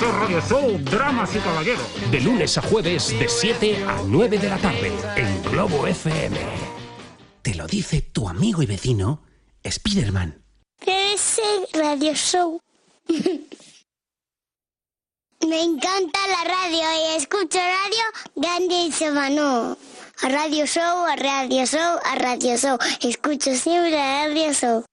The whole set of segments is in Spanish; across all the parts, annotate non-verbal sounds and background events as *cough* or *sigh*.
CDS Radio Show, Dramas y Caballeros. De lunes a jueves de 7 a 9 de la tarde en Globo FM. Te lo dice tu amigo y vecino, Spiderman. ese Radio Show. *laughs* Me encanta la radio y escucho radio grande y semano. A Radio Show, a Radio Show, a Radio Show. Escucho siempre a Radio Show.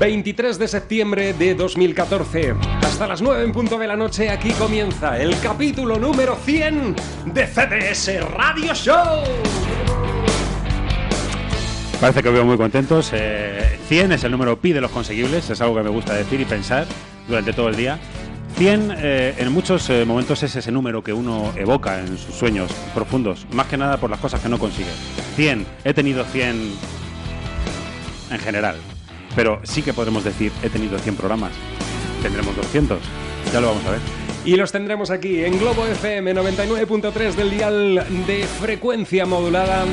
23 de septiembre de 2014. Hasta las 9 en punto de la noche aquí comienza el capítulo número 100 de CDS Radio Show. Parece que veo muy contentos. Eh, 100 es el número pi de los conseguibles, es algo que me gusta decir y pensar durante todo el día. 100 eh, en muchos eh, momentos es ese número que uno evoca en sus sueños profundos, más que nada por las cosas que no consigue. 100, he tenido 100 en general, pero sí que podremos decir he tenido 100 programas. Tendremos 200, ya lo vamos a ver. Y los tendremos aquí en Globo FM 99.3 del dial de frecuencia modulada.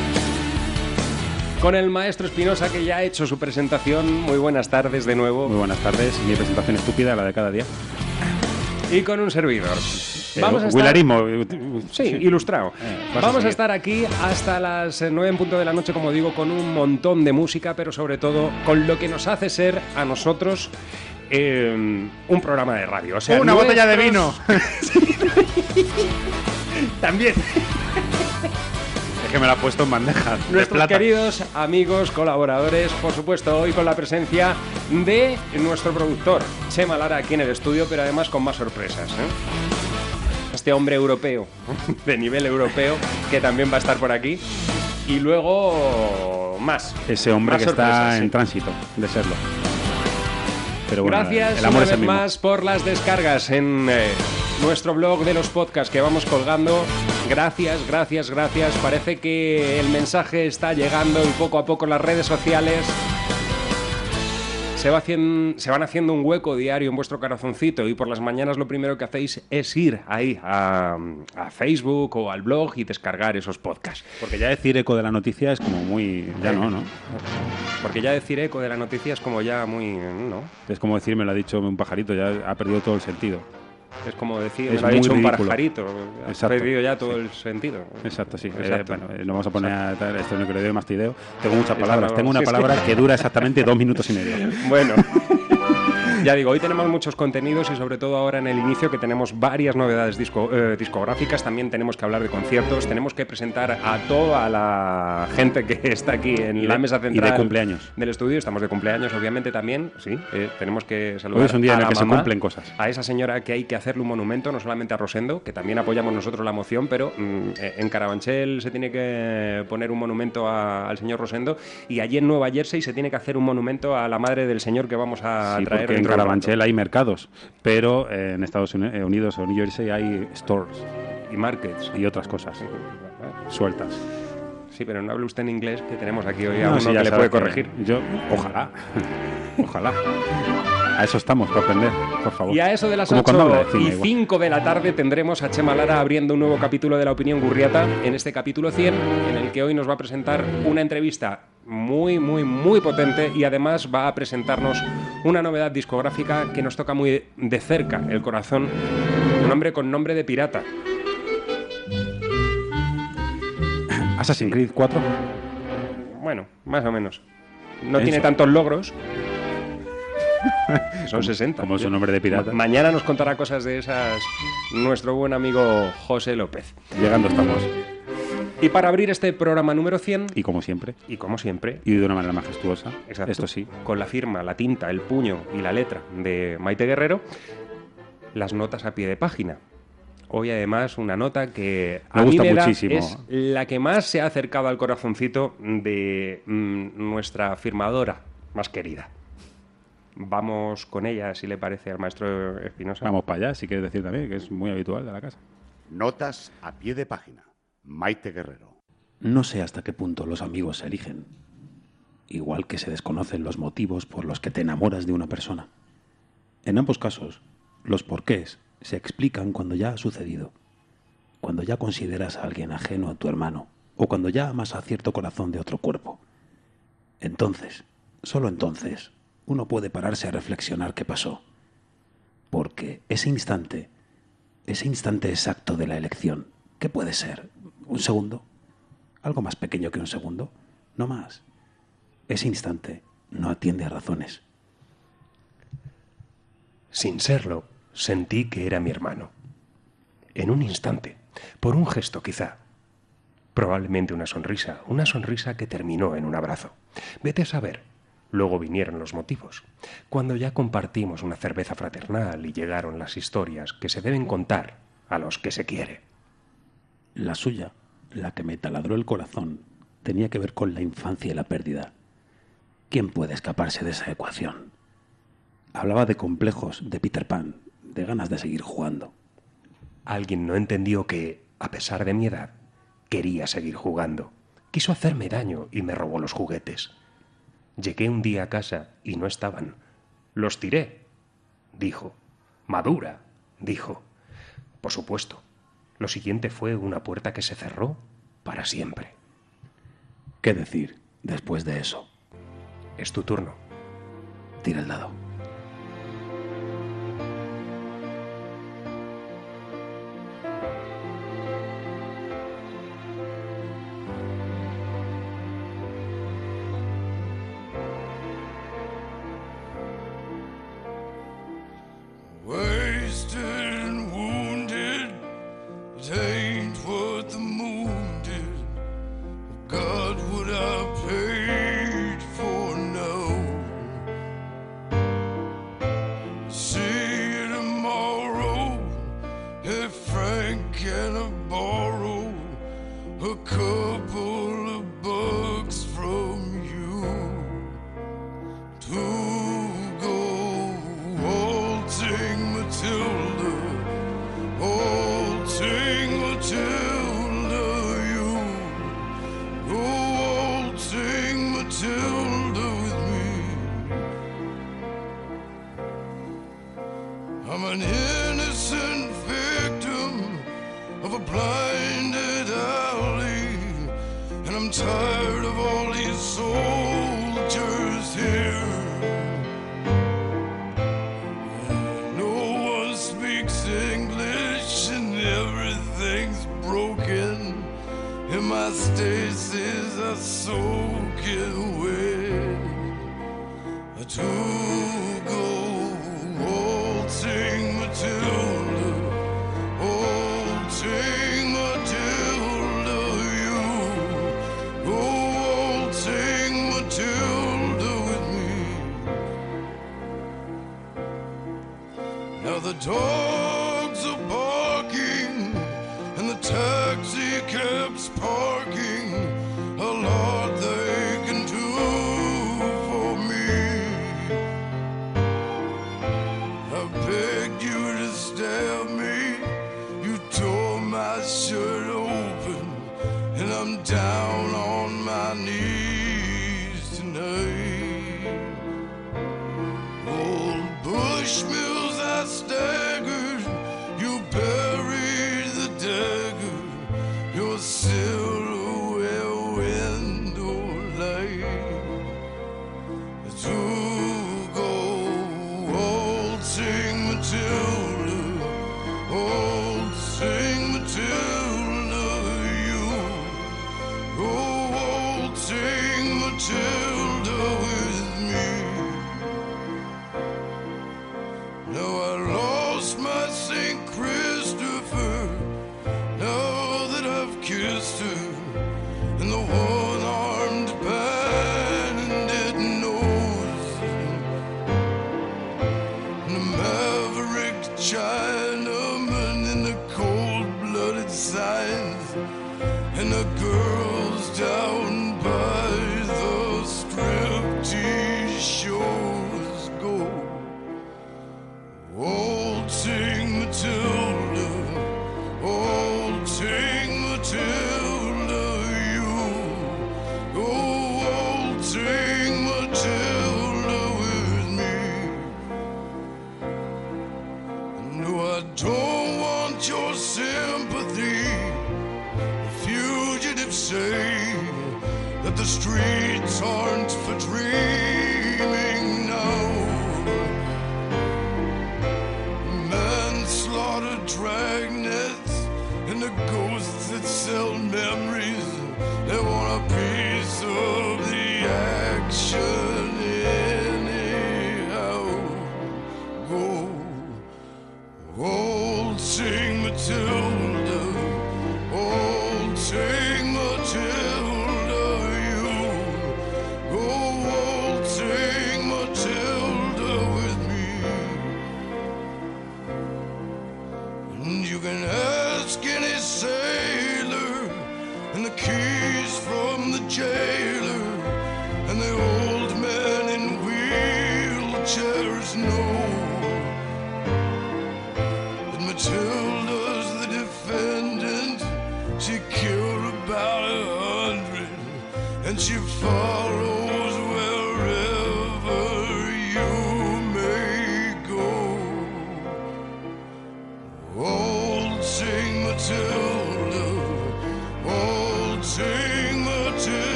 Con el maestro Espinosa que ya ha hecho su presentación. Muy buenas tardes de nuevo. Muy buenas tardes, mi presentación estúpida, la de cada día. Y con un servidor. Eh, Vamos a estar... Wilarismo. Sí, ilustrado. Eh, a Vamos a estar aquí hasta las eh, 9 en punto de la noche, como digo, con un montón de música, pero sobre todo con lo que nos hace ser a nosotros eh, un programa de radio. O sea, Una botella de vino. *laughs* También. Es que me la ha puesto en bandeja. de Nuestros plata. queridos amigos, colaboradores, por supuesto, hoy con la presencia de nuestro productor, Chema Lara, aquí en el estudio, pero además con más sorpresas. ¿eh? Este hombre europeo, *laughs* de nivel europeo, que también va a estar por aquí. Y luego más. Ese hombre Más que está sí. en tránsito de serlo. Pero bueno, Gracias el amor una es el vez mismo. más por las descargas en eh, nuestro blog de los podcasts que vamos colgando. Gracias, gracias, gracias. Parece que el mensaje está llegando y poco a poco las redes sociales se, va hacien- se van haciendo un hueco diario en vuestro corazoncito y por las mañanas lo primero que hacéis es ir ahí a, a Facebook o al blog y descargar esos podcasts. Porque ya decir eco de la noticia es como muy. Ya no, ¿no? Porque ya decir eco de la noticia es como ya muy... ¿no? Es como decir, me lo ha dicho un pajarito, ya ha perdido todo el sentido. Es como decir, Es me lo ha dicho un ridículo. pajarito. Ha Exacto, perdido ya todo sí. el sentido. Exacto, sí. Eh, Exacto. bueno, eh, no vamos a poner a tal, esto no creo de mastideo. Tengo muchas palabras. Tengo una es palabra que- que dura exactamente dos minutos y medio. *laughs* Bueno. Ya digo, hoy tenemos muchos contenidos y sobre todo ahora en el inicio que tenemos varias novedades disco- eh, discográficas, también tenemos que hablar de conciertos, tenemos que presentar a toda la gente que *laughs* está aquí en de- la mesa y de central cumpleaños. del estudio, estamos de cumpleaños obviamente también, sí, eh, tenemos que saludar Hoy es un día a en el que se cumplen cosas. A esa señora que hay que hacerle un monumento, no solamente a Rosendo, que también apoyamos nosotros la moción, pero mm, eh, en Carabanchel se tiene que poner un monumento a- al señor Rosendo y allí en Nueva Jersey se tiene que hacer un monumento a la madre del señor que vamos a Sí, traer dentro Carabanchel hay mercados, pero eh, en Estados eh, Unidos o New Jersey hay stores y markets. y otras cosas sueltas. Sí, pero no hable usted en inglés, que tenemos aquí hoy a No, uno sí, que le puede corregir. Yo, ojalá. *laughs* ojalá. A eso estamos, para aprender, por favor. Y a eso de las Como cuando habla 8 de cine, y igual. 5 de la tarde tendremos a Chema Lara abriendo un nuevo capítulo de La Opinión Gurriata, en este capítulo 100, en el que hoy nos va a presentar una entrevista muy, muy, muy potente y además va a presentarnos una novedad discográfica que nos toca muy de cerca el corazón. Un hombre con nombre de pirata. *coughs* Assassin's Creed 4. Bueno, más o menos. No Eso. tiene tantos logros, *laughs* Son 60. Como su nombre de pirata. Ma- mañana nos contará cosas de esas nuestro buen amigo José López. Llegando estamos. Y para abrir este programa número 100, Y como siempre, y como siempre, y de una manera majestuosa, Exacto. esto sí, Con la firma, la tinta, el puño y la letra de Maite Guerrero, las notas a pie de página. Hoy además una nota que a Me mí gusta me da- muchísimo. es la que más se ha acercado al corazoncito de mm, nuestra firmadora más querida. Vamos con ella, si le parece al maestro Espinosa. vamos para allá, si quieres decir también, que es muy habitual de la casa. Notas a pie de página. Maite Guerrero. No sé hasta qué punto los amigos se eligen, igual que se desconocen los motivos por los que te enamoras de una persona. En ambos casos, los porqués se explican cuando ya ha sucedido, cuando ya consideras a alguien ajeno a tu hermano o cuando ya amas a cierto corazón de otro cuerpo. Entonces, solo entonces, uno puede pararse a reflexionar qué pasó, porque ese instante, ese instante exacto de la elección, ¿qué puede ser? ¿Un segundo? algo más pequeño que un segundo, no más. Ese instante no atiende a razones. Sin serlo, sentí que era mi hermano. En un instante, por un gesto quizá. Probablemente una sonrisa, una sonrisa que terminó en un abrazo. Vete a saber. Luego vinieron los motivos. Cuando ya compartimos una cerveza fraternal y llegaron las historias que se deben contar a los que se quiere. La suya, la que me taladró el corazón, tenía que ver con la infancia y la pérdida. ¿Quién puede escaparse de esa ecuación? Hablaba de complejos, de Peter Pan, de ganas de seguir jugando. Alguien no entendió que, a pesar de mi edad, quería seguir jugando. Quiso hacerme daño y me robó los juguetes. Llegué un día a casa y no estaban. Los tiré, dijo. Madura, dijo. Por supuesto. Lo siguiente fue una puerta que se cerró para siempre. ¿Qué decir después de eso? Es tu turno. Tira el dado.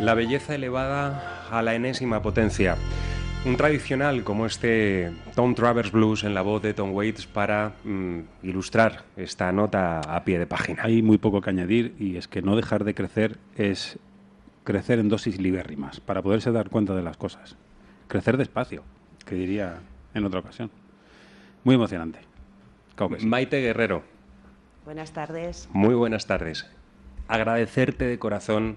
La belleza elevada a la enésima potencia. Un tradicional como este Tom Travers Blues en la voz de Tom Waits para mm, ilustrar esta nota a pie de página. Hay muy poco que añadir y es que no dejar de crecer es crecer en dosis libérrimas para poderse dar cuenta de las cosas. Crecer despacio, que diría en otra ocasión. Muy emocionante. Claro que sí. Maite Guerrero, Buenas tardes. muy buenas tardes. Agradecerte de corazón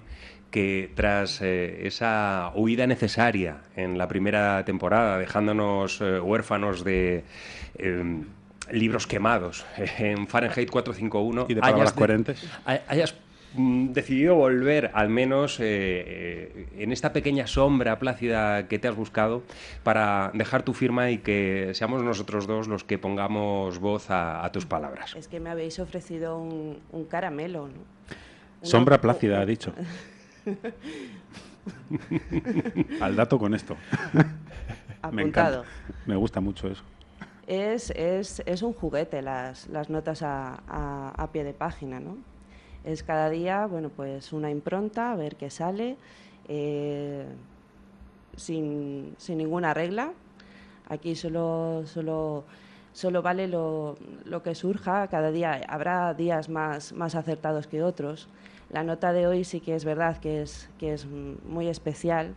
que tras eh, esa huida necesaria en la primera temporada, dejándonos eh, huérfanos de eh, libros quemados *laughs* en Fahrenheit 451, Y de palabras hayas coherentes. hay- hayas mm, decidido volver, al menos eh, eh, en esta pequeña sombra plácida que te has buscado, para dejar tu firma y que seamos nosotros dos los que pongamos voz a, a tus palabras. Es que me habéis ofrecido un, un caramelo, ¿no? Una- Sombra plácida, ha dicho. *laughs* Al dato con esto. *laughs* Me Apuntado. encanta. Me gusta mucho eso. Es, es, es un juguete las, las notas a, a- a pie de página, ¿no? Es cada día, bueno, pues una impronta, a ver qué sale, eh, sin, sin ninguna regla. Aquí solo, solo, solo vale lo, lo que surja, cada día habrá días más, más acertados que otros. La nota de hoy sí que es verdad que es, que es muy especial.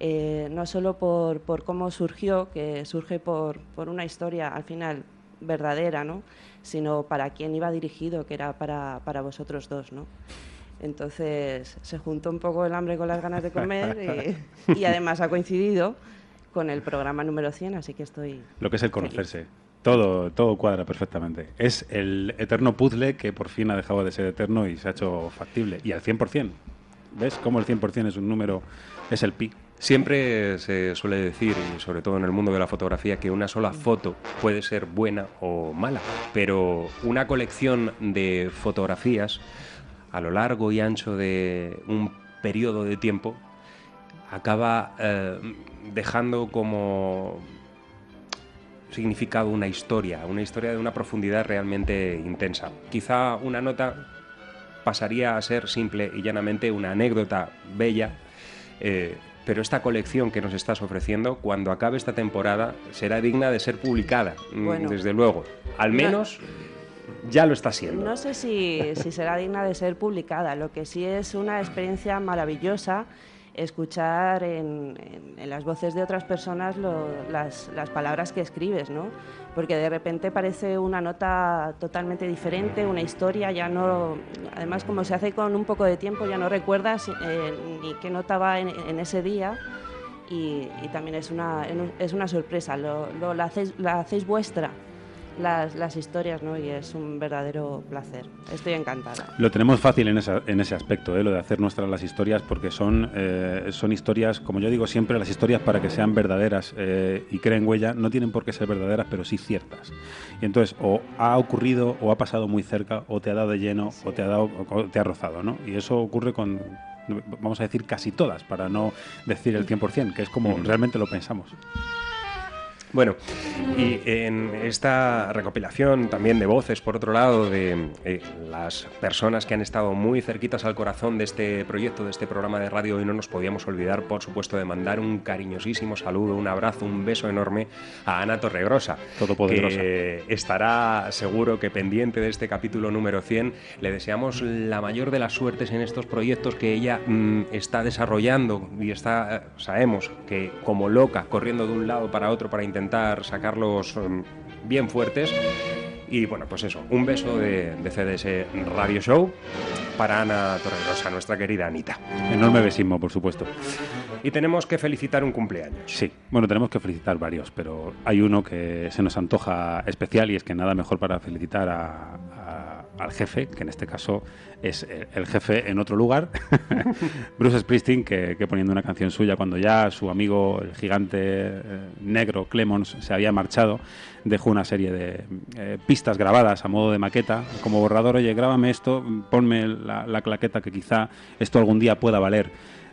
eh, no solo por, por cómo surgió, que surge por, por una historia al final verdadera, ¿no? sino para quién iba dirigido, que era para, para vosotros dos. ¿no? Entonces se juntó un poco el hambre con las ganas de comer y, *laughs* y además ha coincidido con el programa número 100, así que estoy... Lo que es el conocerse. Todo, todo cuadra perfectamente. Es el eterno puzzle que por fin ha dejado de ser eterno y se ha hecho factible. Y al 100%. ¿Ves cómo el 100% es un número, es el pi? Siempre se suele decir, y sobre todo en el mundo de la fotografía, que una sola foto puede ser buena o mala, pero una colección de fotografías a lo largo y ancho de un periodo de tiempo acaba eh, dejando como significado una historia, una historia de una profundidad realmente intensa. Quizá una nota pasaría a ser simple y llanamente una anécdota bella, eh, pero esta colección que nos estás ofreciendo, cuando acabe esta temporada, será digna de ser publicada, mm, Bueno. desde luego. Al menos ya lo está siendo. No sé si, si será digna de ser publicada, lo que sí es una experiencia maravillosa escuchar en, las voces de otras personas las, palabras que escribes, ¿no? Porque de repente parece una nota totalmente diferente, una historia, ya no... Además, como se hace con un poco de tiempo, ya no recuerdas eh, ni qué nota va en, ese día y, y también es una, es una sorpresa, lo, lo- la, hacéis, la hacéis vuestra. Las, las historias, ¿no? Y es un verdadero placer. Estoy encantada. Lo tenemos fácil en, esa- en ese aspecto, ¿eh? lo de hacer nuestras las historias, porque son, eh, son historias, como yo digo siempre, las historias para que sean verdaderas eh, y creen huella, no tienen por qué ser verdaderas, pero sí ciertas. Y entonces, o ha ocurrido, o ha pasado muy cerca, o te ha dado de lleno, o te ha, dado, o te ha rozado, ¿no? Y eso ocurre con, vamos a decir, casi todas, para no decir el 100%, que es como realmente lo pensamos. Bueno, y en esta recopilación también de voces, por otro lado, de eh, las personas que han estado muy cerquitas al corazón de este proyecto, de este programa de radio, y no nos podíamos olvidar, por supuesto, de mandar un cariñosísimo saludo, un abrazo, un beso enorme a Ana Torregrosa, Todopoderosa. que estará seguro que pendiente de este capítulo número 100. Le deseamos la mayor de las suertes en estos proyectos que ella mm, está desarrollando y está, eh, sabemos que como loca, corriendo de un lado para otro para intentar sacarlos mm, bien fuertes. Y bueno, pues eso, un beso de, de CDS Radio Show para Ana Torregrosa, nuestra querida Anita. Enorme besismo, por supuesto. Y tenemos que felicitar un cumpleaños. Sí, bueno, tenemos que felicitar varios, pero hay uno que se nos antoja especial y es que nada mejor para felicitar a- a- al jefe, que en este caso es el, jefe en otro lugar, *laughs* Bruce Springsteen, que, poniendo una canción suya cuando ya su amigo, el gigante eh, negro Clemons, se había marchado, dejó una serie de eh, pistas grabadas a modo de maqueta, como borrador, oye, grábame esto, ponme la, la claqueta que quizá esto algún día pueda valer.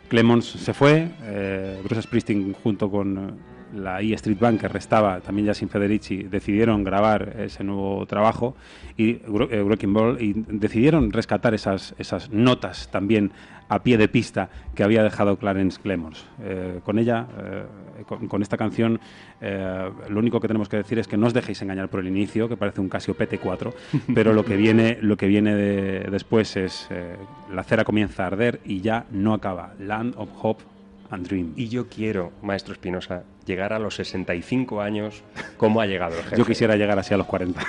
Clemons se fue, eh, Bruce Springsteen junto con la E Street Band que restaba, también ya sin Federici, decidieron grabar ese nuevo trabajo y eh, Wrecking Ball y decidieron rescatar esas, esas notas también a pie de pista que había dejado Clarence Clemons. Eh, con ella, eh, con, con esta canción, eh, lo único que tenemos que decir es que no os dejéis engañar por el inicio, que parece un Casio PT4, *laughs* pero lo que viene, lo que viene de- después es eh, la cera comienza a arder y ya no acaba. Land of Hope and Dream. Y yo quiero, maestro Espinosa, llegar a los 65 años como ha llegado el jefe. Yo quisiera llegar así a los 40.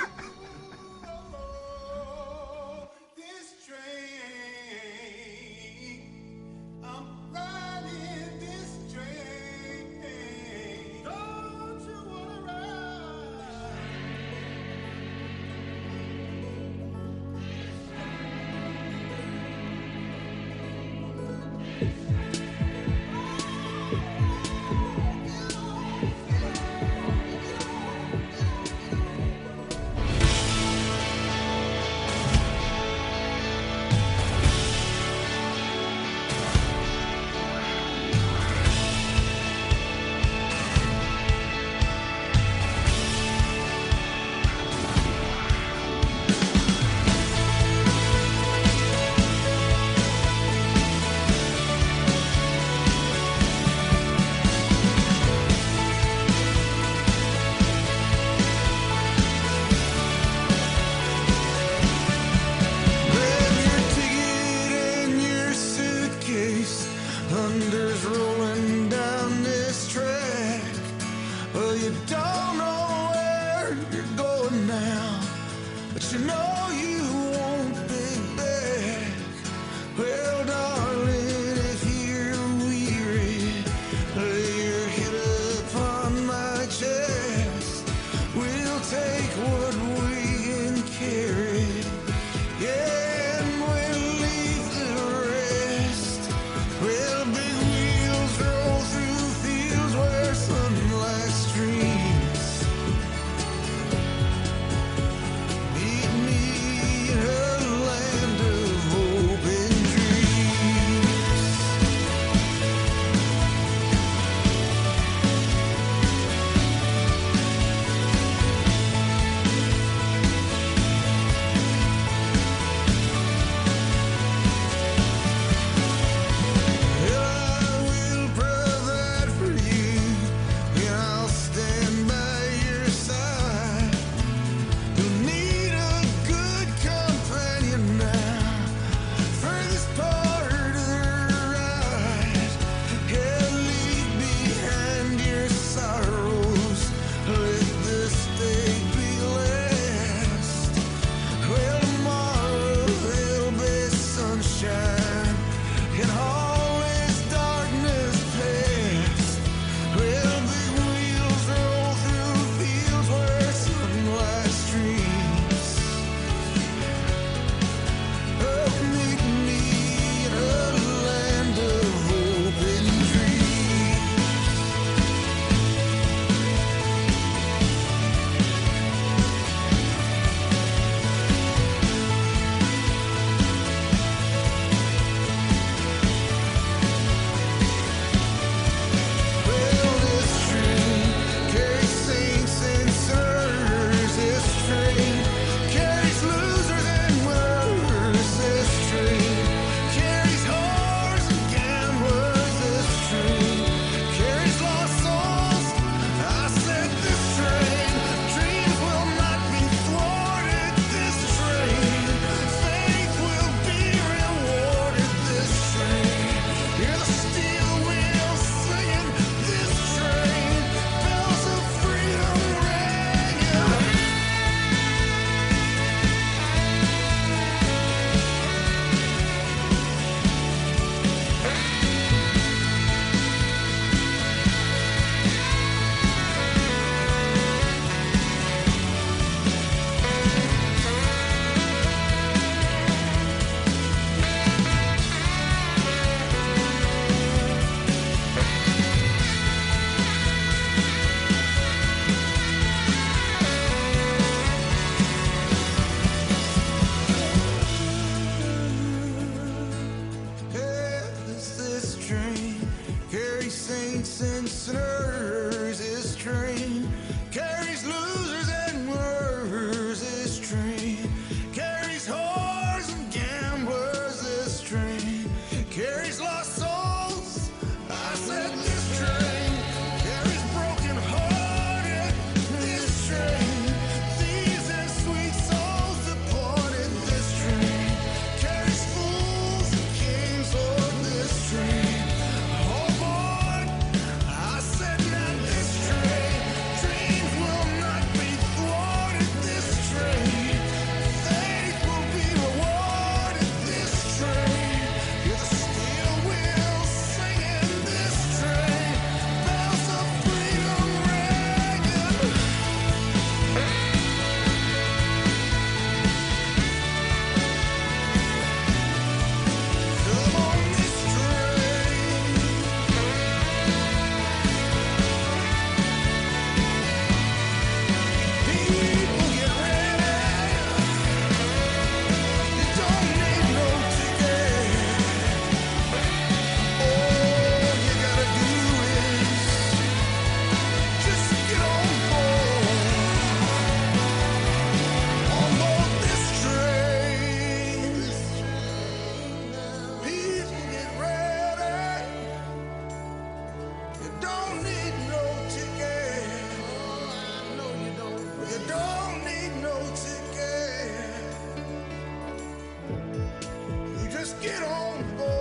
Get on board.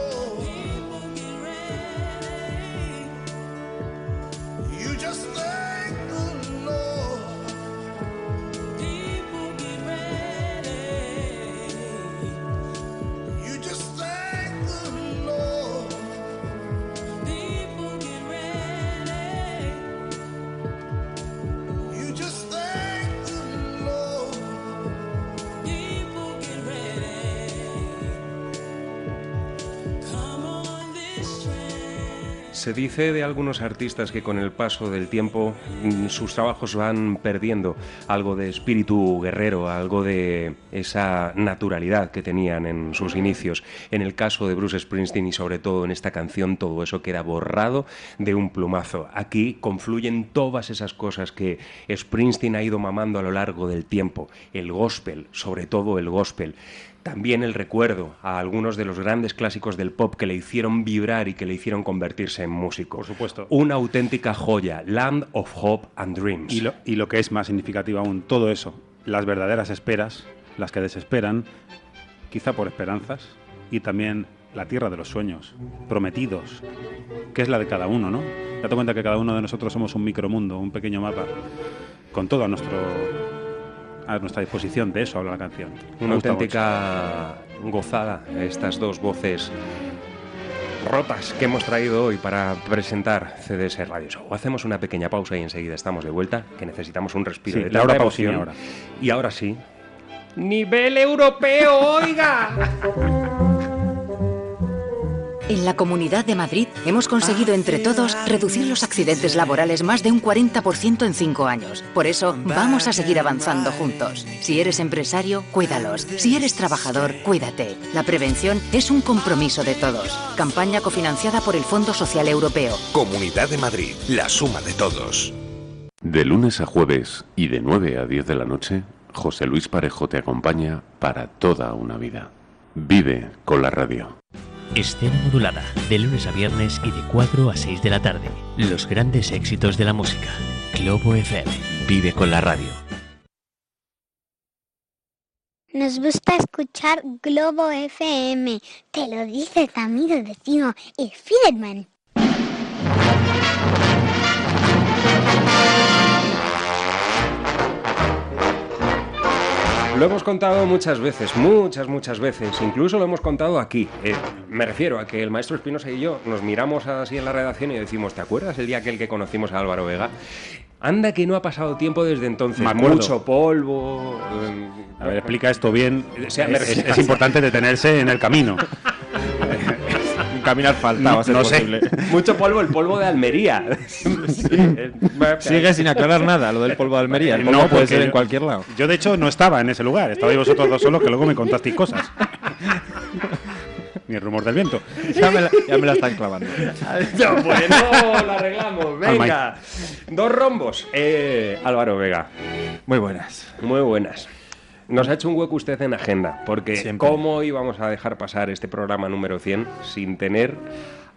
Se dice de algunos artistas que con el paso del tiempo mm, sus trabajos van perdiendo algo de espíritu guerrero, algo de esa naturalidad que tenían en sus inicios. En el caso de Bruce Springsteen y sobre todo en esta canción todo eso queda borrado de un plumazo. Aquí confluyen todas esas cosas que Springsteen ha ido mamando a lo largo del tiempo. El gospel, sobre todo el gospel. También el recuerdo a algunos de los grandes clásicos del pop que le hicieron vibrar y que le hicieron convertirse en músico. Por supuesto. Una auténtica joya, Land of Hope and Dreams. Y lo, y lo que es más significativo aún, todo eso, las verdaderas esperas, las que desesperan, quizá por esperanzas, y también la tierra de los sueños, prometidos, que es la de cada uno, ¿no? Date cuenta que cada uno de nosotros somos un micromundo, un pequeño mapa, con todo a nuestro a nuestra disposición. De eso habla la canción. Una auténtica gozada, estas dos voces rotas que hemos traído hoy para presentar CDS Radio Show. Hacemos una pequeña pausa y enseguida estamos de vuelta, que necesitamos un respiro Sí, de tanta Pausini emoción. ahora. Y ahora sí. ¡Nivel europeo, oiga! *laughs* En la Comunidad de Madrid hemos conseguido entre todos reducir los accidentes laborales más de un 40% en cinco años. Por eso vamos a seguir avanzando juntos. Si eres empresario, cuídalos. Si eres trabajador, cuídate. La prevención es un compromiso de todos. Campaña cofinanciada por el Fondo Social Europeo. Comunidad de Madrid, la suma de todos. De lunes a jueves y de 9 a 10 de la noche, José Luis Parejo te acompaña para toda una vida. Vive con la radio. Escena modulada, de lunes a viernes y de 4 a 6 de la tarde. Los grandes éxitos de la música. Globo FM. Vive con la radio. Nos gusta escuchar Globo FM. Te lo dice tu amigo vecino, el Fiedman. Lo hemos contado muchas veces, muchas, muchas veces. Incluso lo hemos contado aquí. Eh, me refiero a que el maestro Espinosa y yo nos miramos así en la redacción y decimos, ¿te acuerdas el día aquel que conocimos a Álvaro Vega? Anda que no ha pasado tiempo desde entonces. Mucho polvo. eh, A ver, explica esto bien. O sea, es, es importante detenerse en el camino. *laughs* Un camino asfaltado, a ser No sé. *laughs* Mucho polvo, el polvo de Almería. *laughs* Sigue sin aclarar nada lo del polvo de Almería. El polvo No, puede ser en cualquier lado. Yo, de hecho, no estaba en ese lugar. Estabais vosotros dos solos que luego me contasteis cosas. Ni el rumor del viento. Ya me la, ya me la están clavando. *laughs* Ya, pues no, lo arreglamos. Venga. Dos rombos. Eh, Álvaro Vega. Muy buenas. Muy buenas. Nos ha hecho un hueco usted en agenda, porque Siempre. ¿cómo íbamos a dejar pasar este programa número 100 sin tener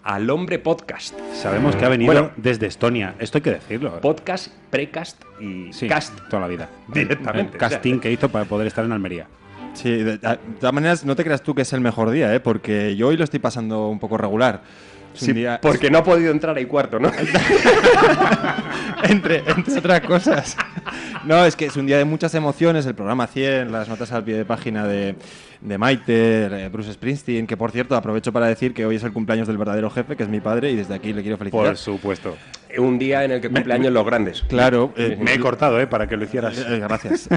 al hombre podcast? Sabemos que ha venido Bueno, desde Estonia. Esto hay que decirlo. podcast, precast y Sí, cast. toda la vida. Directamente, El casting que hizo para poder estar en Almería. Sí, de, de todas maneras, no te creas tú que es el mejor día, ¿eh? porque yo hoy lo estoy pasando un poco regular. Sí, día- porque no ha podido entrar ahí cuarto, ¿no? *laughs* entre, entre otras cosas. No, es que es un día de muchas emociones, el programa 100, las notas al pie de página de, de Maite, eh, Bruce Springsteen, que por cierto aprovecho para decir que hoy es el cumpleaños del verdadero jefe, que es mi padre, y desde aquí le quiero felicitar. Por supuesto. un día en el que cumpleaños los grandes. Claro. eh, Me he cortado, ¿eh? Para que lo hicieras. Eh, gracias.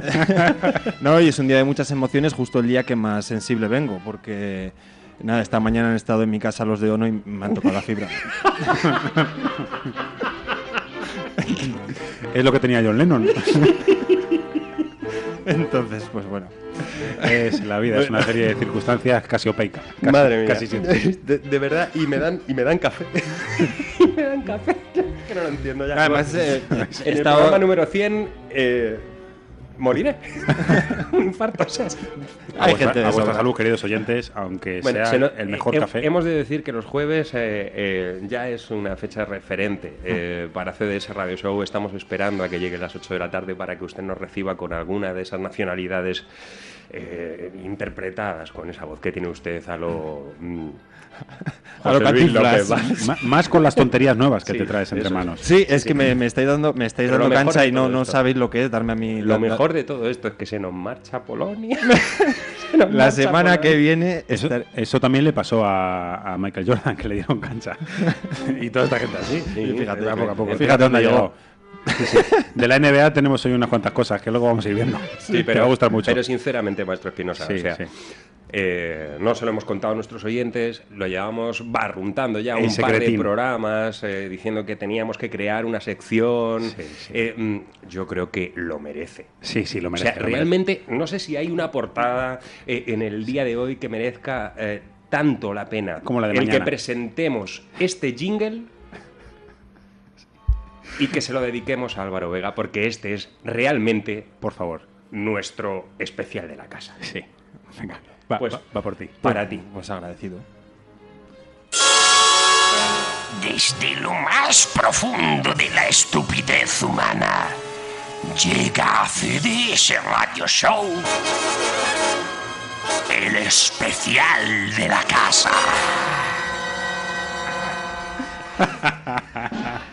*laughs* no, y es un día de muchas emociones, justo el día que más sensible vengo, porque nada, esta mañana han estado en mi casa los de Ono y me han tocado la fibra. *laughs* Es lo que tenía John Lennon. *laughs* Entonces, pues bueno. Es la vida, es una serie de circunstancias casi opaicas. Casi- Madre mía. Casi siempre. De, de verdad, y me dan, y me dan café. *laughs* y me dan café. que no lo entiendo ya. Además, eh, en el programa número 100, eh, moriré. *laughs* un infarto. o sea, A vuestra, a vuestra salud, queridos oyentes, aunque Bueno, sea se no- el mejor he- café. Hemos de decir que los jueves eh, eh, ya es una fecha referente eh, para CDS Radio Show. Estamos esperando a que llegue las 8 de la tarde para que usted nos reciba con alguna de esas nacionalidades eh, interpretadas con esa voz que tiene usted a lo. mm, A lo. López *laughs* Más con las tonterías nuevas que Sí, te traes entre eso manos. Sí, es que me, me estáis dando, me estáis Pero dando cancha y no, no sabéis lo que es darme a mí Lo la- mejor de todo esto es que se nos marcha Polonia. *laughs* La semana que viene Eso, estar- eso también le pasó a, a Michael Jordan, que le dieron cancha. *laughs* y toda esta gente así. Sí, fíjate, sí, poco a poco. sí. Fíjate dónde llegado. Sí, sí. De la NBA tenemos hoy unas cuantas cosas que luego vamos a ir viendo. Sí, Te va a gustar mucho. Pero sinceramente, maestro Espinosa, Sí, o sea, eh, no se lo hemos contado a nuestros oyentes, lo llevamos barruntando ya El un par de programas eh, diciendo que teníamos que crear una sección. Eh, mm, yo creo que lo merece. Sí, sí, lo O merece. sea, lo merece. realmente no sé si hay una portada en el día de hoy que merezca tanto la pena Como la de el que presentemos este jingle y que se lo dediquemos a Álvaro Vega porque este es realmente, por favor, nuestro especial de la casa. Sí. Venga, va, Pues, va- va por ti. Para ti. Pues agradecido. Desde lo más profundo de la estupidez humana, llega a CDS Radio Show el especial de la casa. *laughs*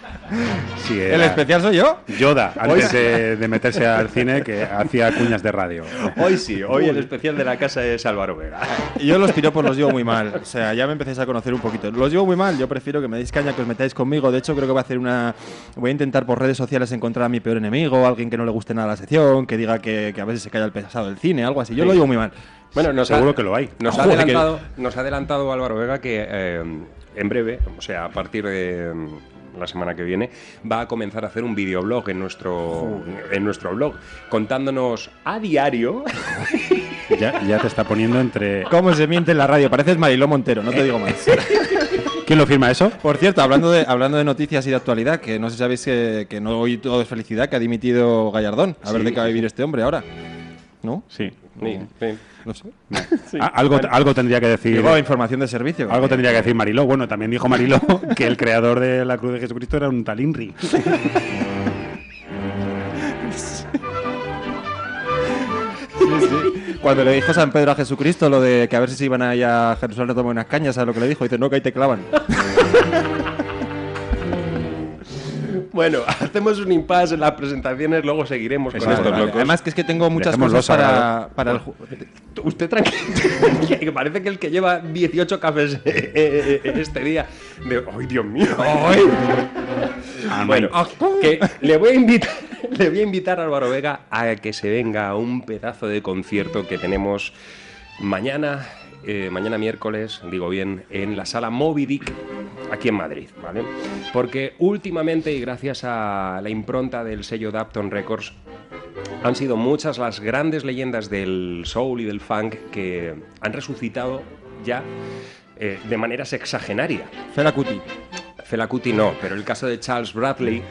Sí, ¿El especial soy yo? Yoda, antes sí. de, de meterse al cine, que hacía cuñas de radio. Hoy sí, hoy el especial de la casa es Álvaro Vega. Yo los piropos los llevo muy mal. O sea, ya me empecéis a conocer un poquito. Los llevo muy mal. Yo prefiero que me deis caña, que os metáis conmigo. De hecho, creo que voy a hacer una. Voy a intentar por redes sociales encontrar a mi peor enemigo, alguien que no le guste nada la sección, que diga que, que a veces se calla el pesado del cine, algo así. Yo Sí. lo llevo muy mal. Bueno, nos Seguro ha, que lo hay. Nos ha, que- adelantado, nos ha adelantado Álvaro Vega que eh, en breve, o sea, a partir de la semana que viene, va a comenzar a hacer un videoblog en nuestro, en nuestro blog, contándonos a diario. Ya, ya te está poniendo entre. ¿Cómo se miente en la radio? Pareces Mariló Montero, no te digo más. *laughs* ¿Quién lo firma eso? Por cierto, hablando de, hablando de noticias y de actualidad, que no sé si sabéis que, que no hoy todo es felicidad, que ha dimitido Gallardón. A ver de qué va a vivir este hombre ahora. ¿No? Sí. Sí, sí. No sé. A- *laughs* algo, algo tendría que decir. Llegó información de servicio. Algo tendría que decir Mariló. Bueno, también dijo Mariló *laughs* que el creador de la Cruz de Jesucristo era un tal Inri. *laughs* Sí, sí. Cuando le dijo San Pedro a Jesucristo lo de que a ver si se iban allá a Jerusalén a tomar unas cañas, ¿sabes lo que le dijo? Dice, no, que ahí te clavan. Bueno, *laughs* hacemos un impasse en las presentaciones, luego seguiremos con vale. locos. Además que es que tengo muchas Dejémoslo cosas para, el... Usted tranquilo, *laughs* que parece que el que lleva 18 cafés *laughs* eh, eh, este día. De, ¡Ay, Dios mío! Bueno, que le voy a invitar, le voy a invitar a Álvaro Vega a que se venga a un pedazo de concierto que tenemos mañana, eh, mañana miércoles, digo bien, en la sala Moby Dick, aquí en Madrid, ¿vale? Porque últimamente, y gracias a la impronta del sello Dapton Records, han sido muchas las grandes leyendas del soul y del funk que han resucitado ya eh, de manera sexagenaria. Fela Kuti. Fela Kuti no, pero el caso de Charles Bradley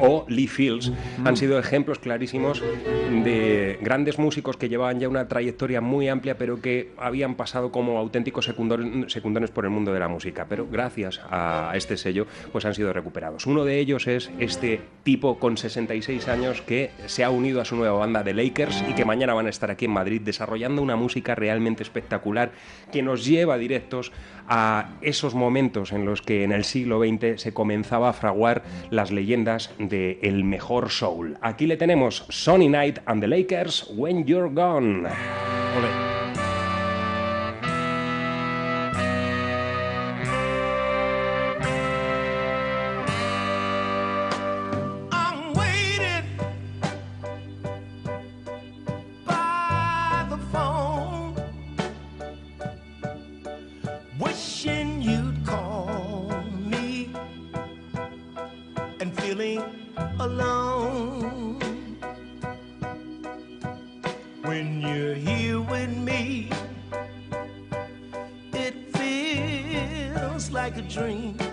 o Lee Fields han sido ejemplos clarísimos de grandes músicos que llevaban ya una trayectoria muy amplia, pero que habían pasado como auténticos secundarios por el mundo de la música. Pero gracias a este sello, pues han sido recuperados. Uno de ellos es este tipo con 66 años que se ha unido a su nueva banda de Lakers y que mañana van a estar aquí en Madrid desarrollando una música realmente espectacular que nos lleva directos a esos momentos en los que en el siglo XX se comenzaba a fraguar las leyendas de el mejor soul. Aquí le tenemos Sonny Night and the Lakers When You're Gone. Dream.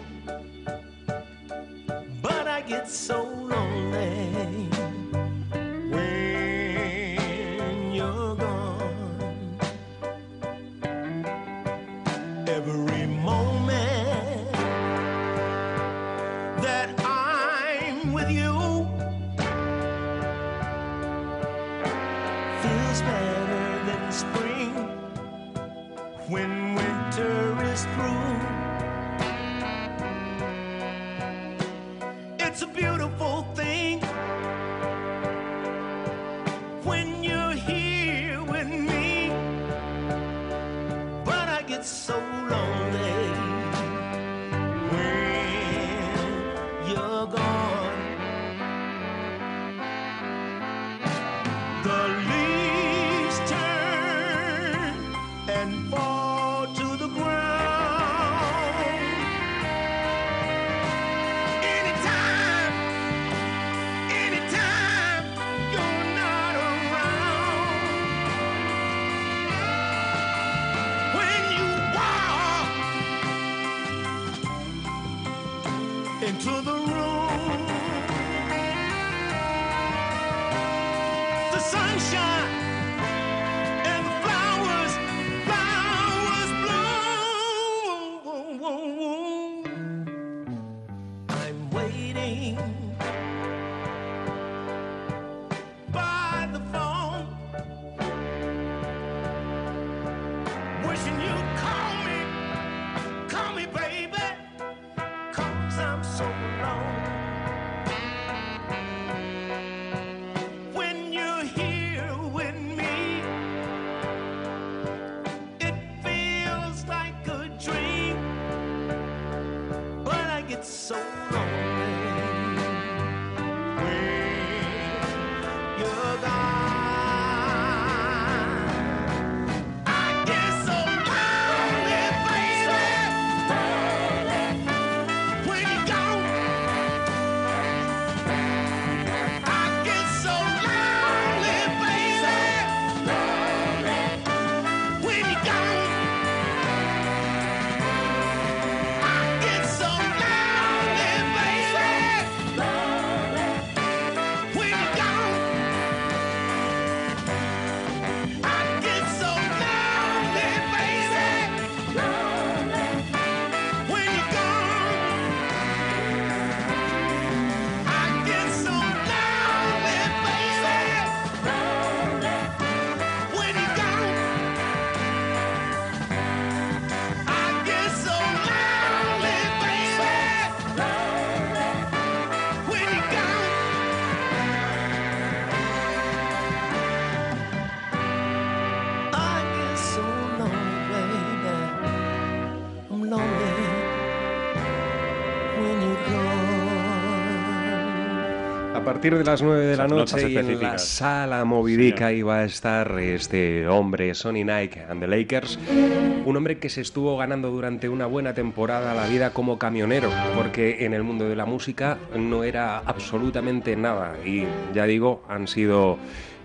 Partir de las 9 de la noche y en la sala movidica iba a estar este hombre, Sonny Nike and the Lakers, un hombre que se estuvo ganando durante una buena temporada la vida como camionero, porque en el mundo de la música no era absolutamente nada. Y ya digo, han sido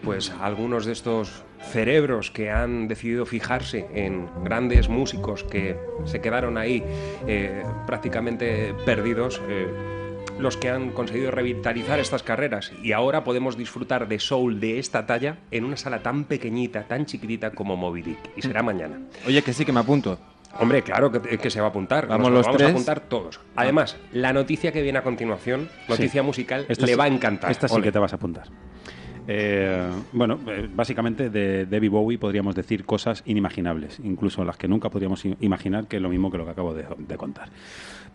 pues algunos de estos cerebros que han decidido fijarse en grandes músicos que se quedaron ahí eh, prácticamente perdidos. eh, los que han conseguido revitalizar estas carreras y ahora podemos disfrutar de soul de esta talla en una sala tan pequeñita, tan chiquitita como Moby Dick. Y será mañana. Oye, que sí, que me apunto. Hombre, claro que, que se va a apuntar. Vamos Nos los vamos tres. a apuntar todos. Además, la noticia que viene a continuación, noticia Sí. musical, Esta le sí- va a encantar. Esta sí Ole. que te vas a apuntar. Eh, bueno, eh, básicamente de David Bowie podríamos decir cosas inimaginables, incluso las que nunca podríamos imaginar, que es lo mismo que lo que acabo de, de contar.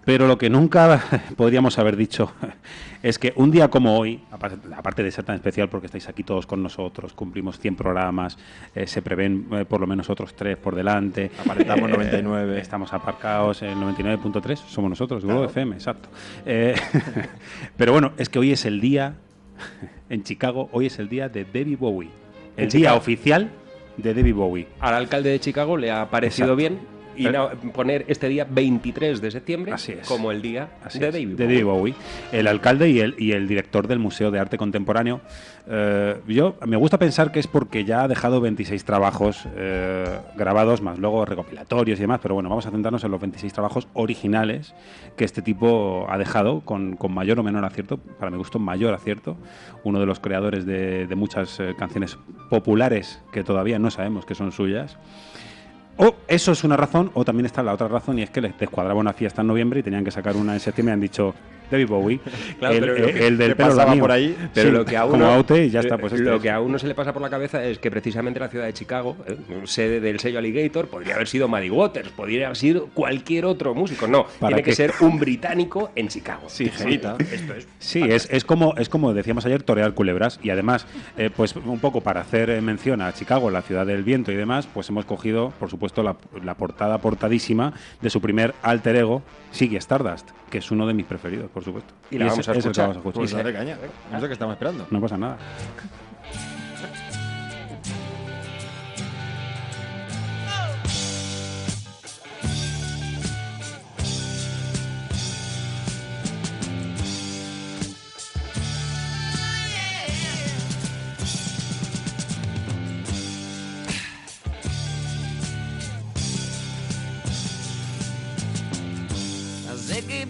Pero lo que nunca *laughs* podríamos haber dicho *laughs* es que un día como hoy, aparte, de ser tan especial porque estáis aquí todos con nosotros, cumplimos 100 programas, eh, se prevén eh, por lo menos otros 3 por delante. Aparentamos Eh, 99. Estamos aparcados en 99.3, somos nosotros, Globo Claro. FM, exacto. Eh, *laughs* pero bueno, es que hoy es el día, en Chicago, hoy es el día de David Bowie. El día Chicago. oficial de David Bowie. Al alcalde de Chicago le ha parecido Exacto. bien y poner este día 23 de septiembre Así es. como el día Así de David de Bowie. David Bowie. El alcalde y el, y el director del Museo de Arte Contemporáneo. Eh, yo me gusta pensar que es porque ya ha dejado 26 trabajos eh, grabados, más luego recopilatorios y demás, pero bueno, vamos a centrarnos en los 26 trabajos originales que este tipo ha dejado con, con mayor o menor acierto, para mi gusto mayor acierto, uno de los creadores de, de muchas eh, canciones populares que todavía no sabemos que son suyas. O eso es una razón, o también está la otra razón, y es que les descuadraba una fiesta en noviembre y tenían que sacar una en septiembre y han dicho David Bowie, *laughs* Claro, el, pero eh, que- el del pelo pasaba por ahí, pero Sí, lo que a uno, como Aute y ya está, pues lo es. que a uno se le pasa por la cabeza es que precisamente la ciudad de Chicago, eh, sede del sello Alligator, podría haber sido Muddy Waters, podría haber sido cualquier otro músico. No, ¿Para tiene que ser un británico en Chicago. Sí. Esto es Sí, es, es como es como decíamos ayer, torear culebras. Y además, eh, pues un poco para hacer eh, mención a Chicago, la ciudad del viento y demás, pues hemos cogido, por supuesto, la, la portada portadísima de su primer alter ego, Siggy Stardust, que es uno de mis preferidos, por supuesto. Y la vamos a escuchar. vamos a escuchar. Pues dale caña. No sé qué estamos esperando. No pasa nada.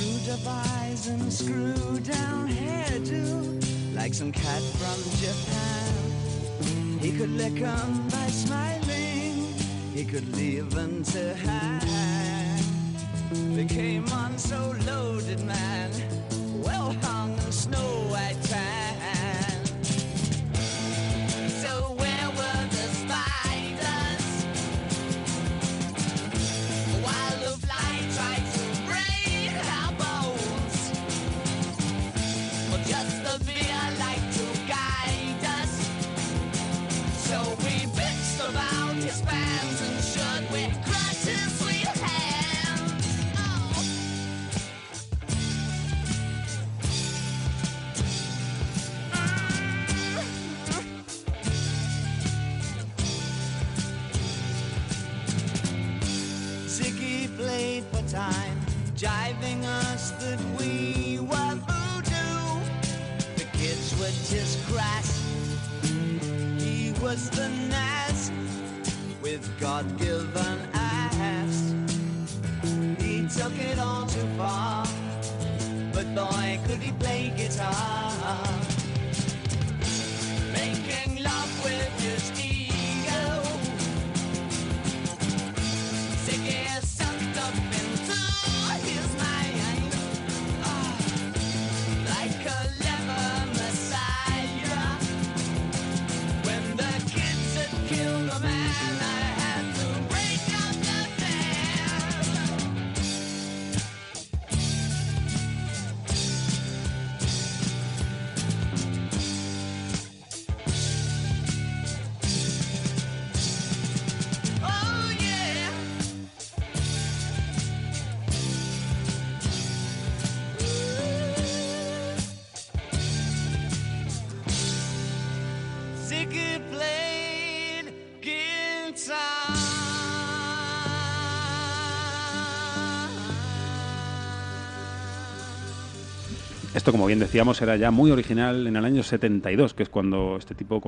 Up and screwed down hairdo, like some cat from Japan. He could lick 'em by smiling, he could leave 'em to hang. They came on so loaded, man, well hung in snow white tan. Time, jiving us that we were voodoo. The kids were just crass. He was the Nas with God-given ass. He took it all too far, but boy, could he play guitar. Making love with his ego. Como bien decíamos, era ya muy original en el año 72, que es cuando este tipo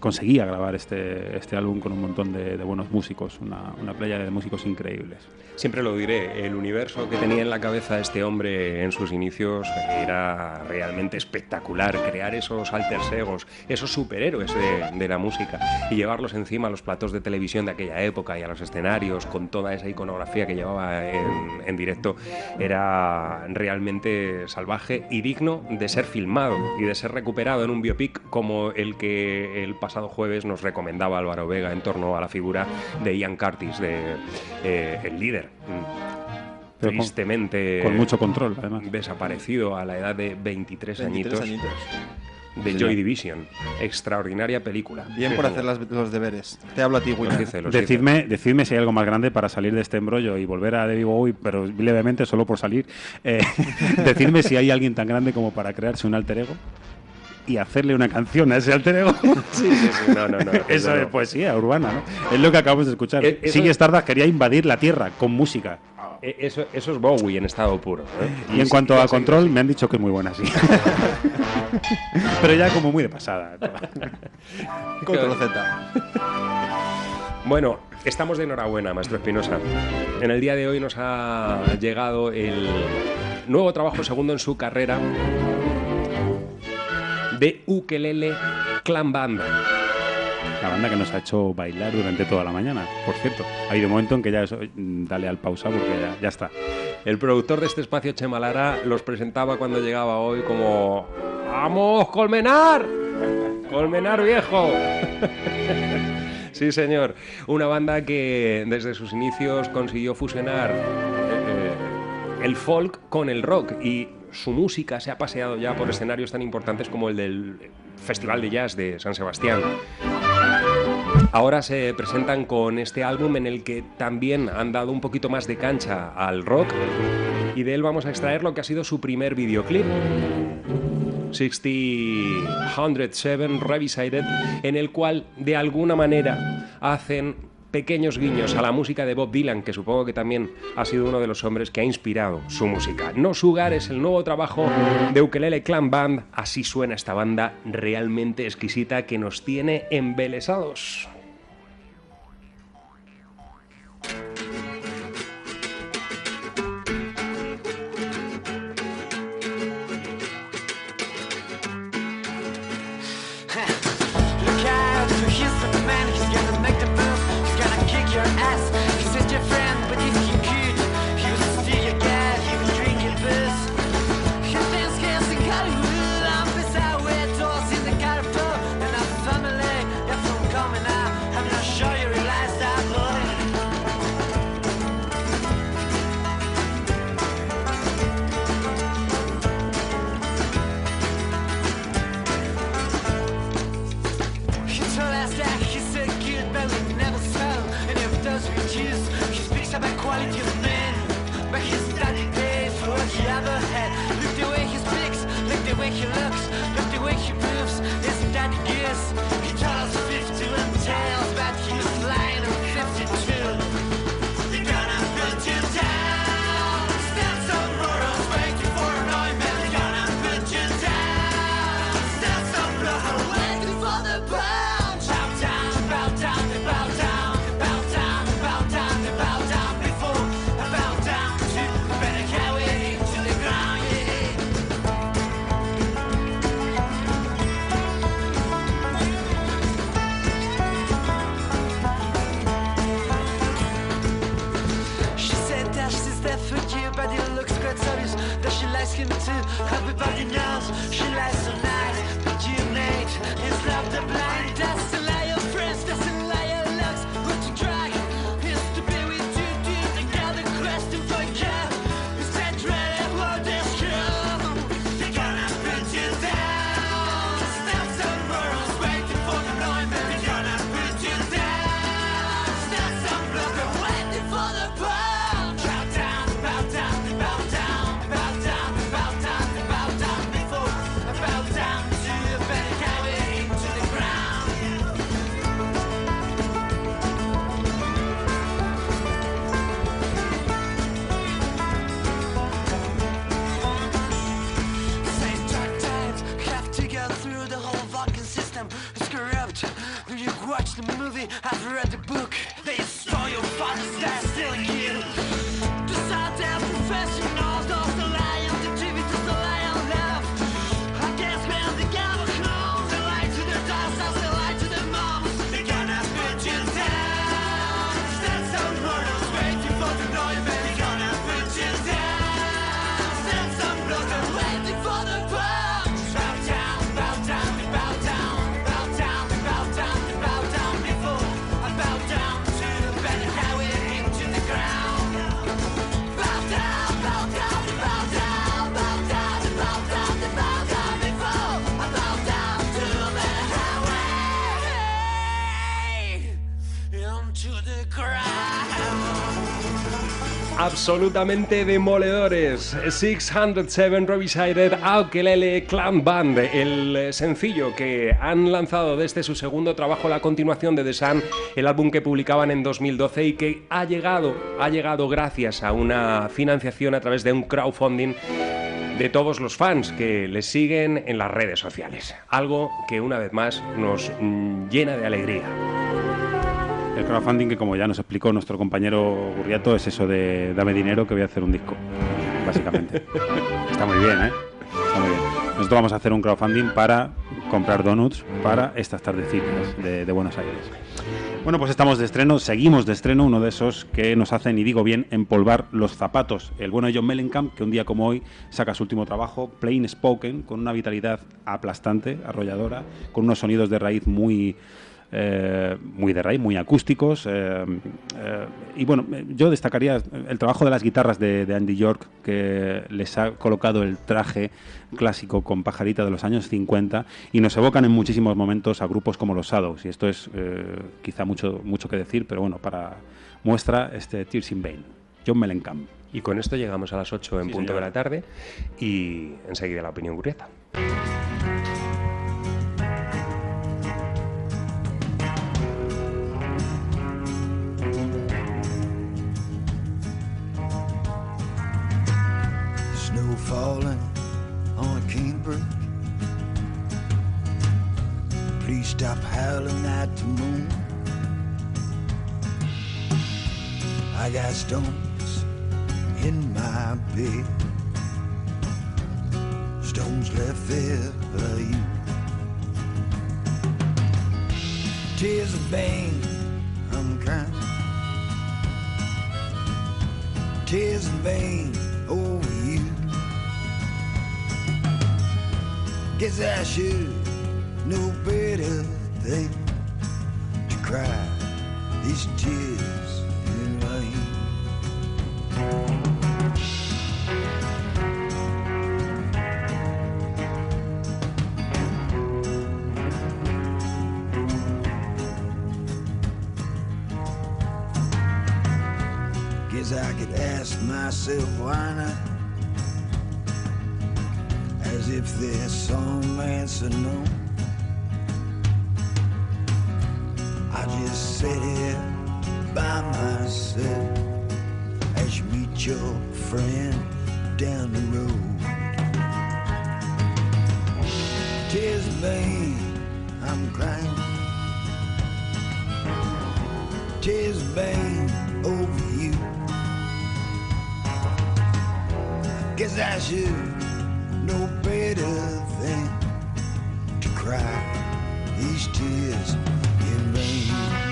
conseguía grabar este, este álbum con un montón de, de buenos músicos, una, una playa de músicos increíbles. Siempre lo diré, el universo que tenía en la cabeza este hombre en sus inicios era realmente espectacular. Crear esos alter egos, esos superhéroes de, de la música y llevarlos encima a los platos de televisión de aquella época y a los escenarios con toda esa iconografía que llevaba en, en directo era realmente salvaje y digno de ser filmado y de ser recuperado en un biopic como el que el pasado jueves nos recomendaba Álvaro Vega en torno a la figura de Ian Curtis, de, eh, el líder. mm, Pero con- tristemente con mucho control, además. desaparecido a la edad de 23, 23 añitos, añitos. de Sí, Joy señor. Division. Extraordinaria película. Bien Sí, por sí. hacer las- los deberes. Te hablo a ti, William. los dice. Decidme, decidme si hay algo más grande para salir de este embrollo y volver a David Bowie, pero levemente, solo por salir. Eh, *laughs* decidme si hay alguien tan grande como para crearse un alter ego y hacerle una canción a ese alter ego. Sí, sí, sí. No, no, no. *laughs* Eso no, es poesía urbana, ¿no? Es lo que acabamos de escuchar. Eh, eso- Sigue Stardust quería invadir la Tierra con música. E- Eso, eso es Bowie en estado puro. ¿eh? Y en sí, cuanto a control, me han dicho que es muy buena, sí. *laughs* Pero ya como muy de pasada. *laughs* Control Z. Bueno, estamos de enhorabuena, maestro Espinosa. En el día de hoy nos ha llegado el nuevo trabajo segundo en su carrera de Ukelele Clan Band. La banda que nos ha hecho bailar durante toda la mañana, por cierto. Ha habido un momento en que ya eso, mm, dale al pausa porque ya, ya está. El productor de este espacio, Chema Lara, los presentaba cuando llegaba hoy como ¡Vamos, Colmenar! ¡Colmenar viejo! *laughs* Sí, señor. Una banda que desde sus inicios consiguió fusionar eh, eh, el folk con el rock y su música se ha paseado ya por escenarios tan importantes como el del Festival de Jazz de San Sebastián. Ahora se presentan con este álbum en el que también han dado un poquito más de cancha al rock y de él vamos a extraer lo que ha sido su primer videoclip. 60-107 Revisited, en el cual de alguna manera hacen pequeños guiños a la música de Bob Dylan, que supongo que también ha sido uno de los hombres que ha inspirado su música. No Sugar es el nuevo trabajo de Ukelele Clan Band, así suena esta banda realmente exquisita que nos tiene embelesados. Absolutamente demoledores. 607 Revised Ukulele Clan Band, el eh, sencillo que han lanzado desde su segundo trabajo, la continuación de The Sun, el álbum que publicaban en 2012 y que ha llegado, ha llegado gracias a una financiación a través de un crowdfunding de todos los fans que les siguen en las redes sociales. Algo que una vez más nos mm, llena de alegría. El crowdfunding que, como ya nos explicó nuestro compañero Gurriato, es eso de dame dinero que voy a hacer un disco, básicamente. *laughs* Está muy bien, ¿eh? Está muy bien. Nosotros vamos a hacer un crowdfunding para comprar donuts para estas tardecitas de, de Buenos Aires. Bueno, pues estamos de estreno, seguimos de estreno, uno de esos que nos hacen, y digo bien, empolvar los zapatos. El bueno de John Mellencamp, que un día como hoy saca su último trabajo, Plain Spoken, con una vitalidad aplastante, arrolladora, con unos sonidos de raíz muy, eh, muy de raíz, muy acústicos. eh, eh, y bueno, yo destacaría el trabajo de las guitarras de, de Andy York, que les ha colocado el traje clásico con pajarita de los años 50 y nos evocan en muchísimos momentos a grupos como los Shadows. Y esto es eh, quizá mucho, mucho que decir, pero bueno, para muestra este Tears in Vain. John Mellencamp. Y con esto llegamos a las 8 en Sí, punto señor. de la tarde y enseguida la opinión gurrieta. Falling on a canebrake. Please stop howling at the moon. I got stones in my bed. Stones left there for you. Tears of vain, I'm crying. Tears in vain over you. Guess I should know better than to cry these tears in vain. Guess I could ask myself why not. If there's some answer known. I just sit here by myself as you meet your friend down the road. In vain, I'm crying. In vain over you. Guess I should know better than to cry these tears in vain.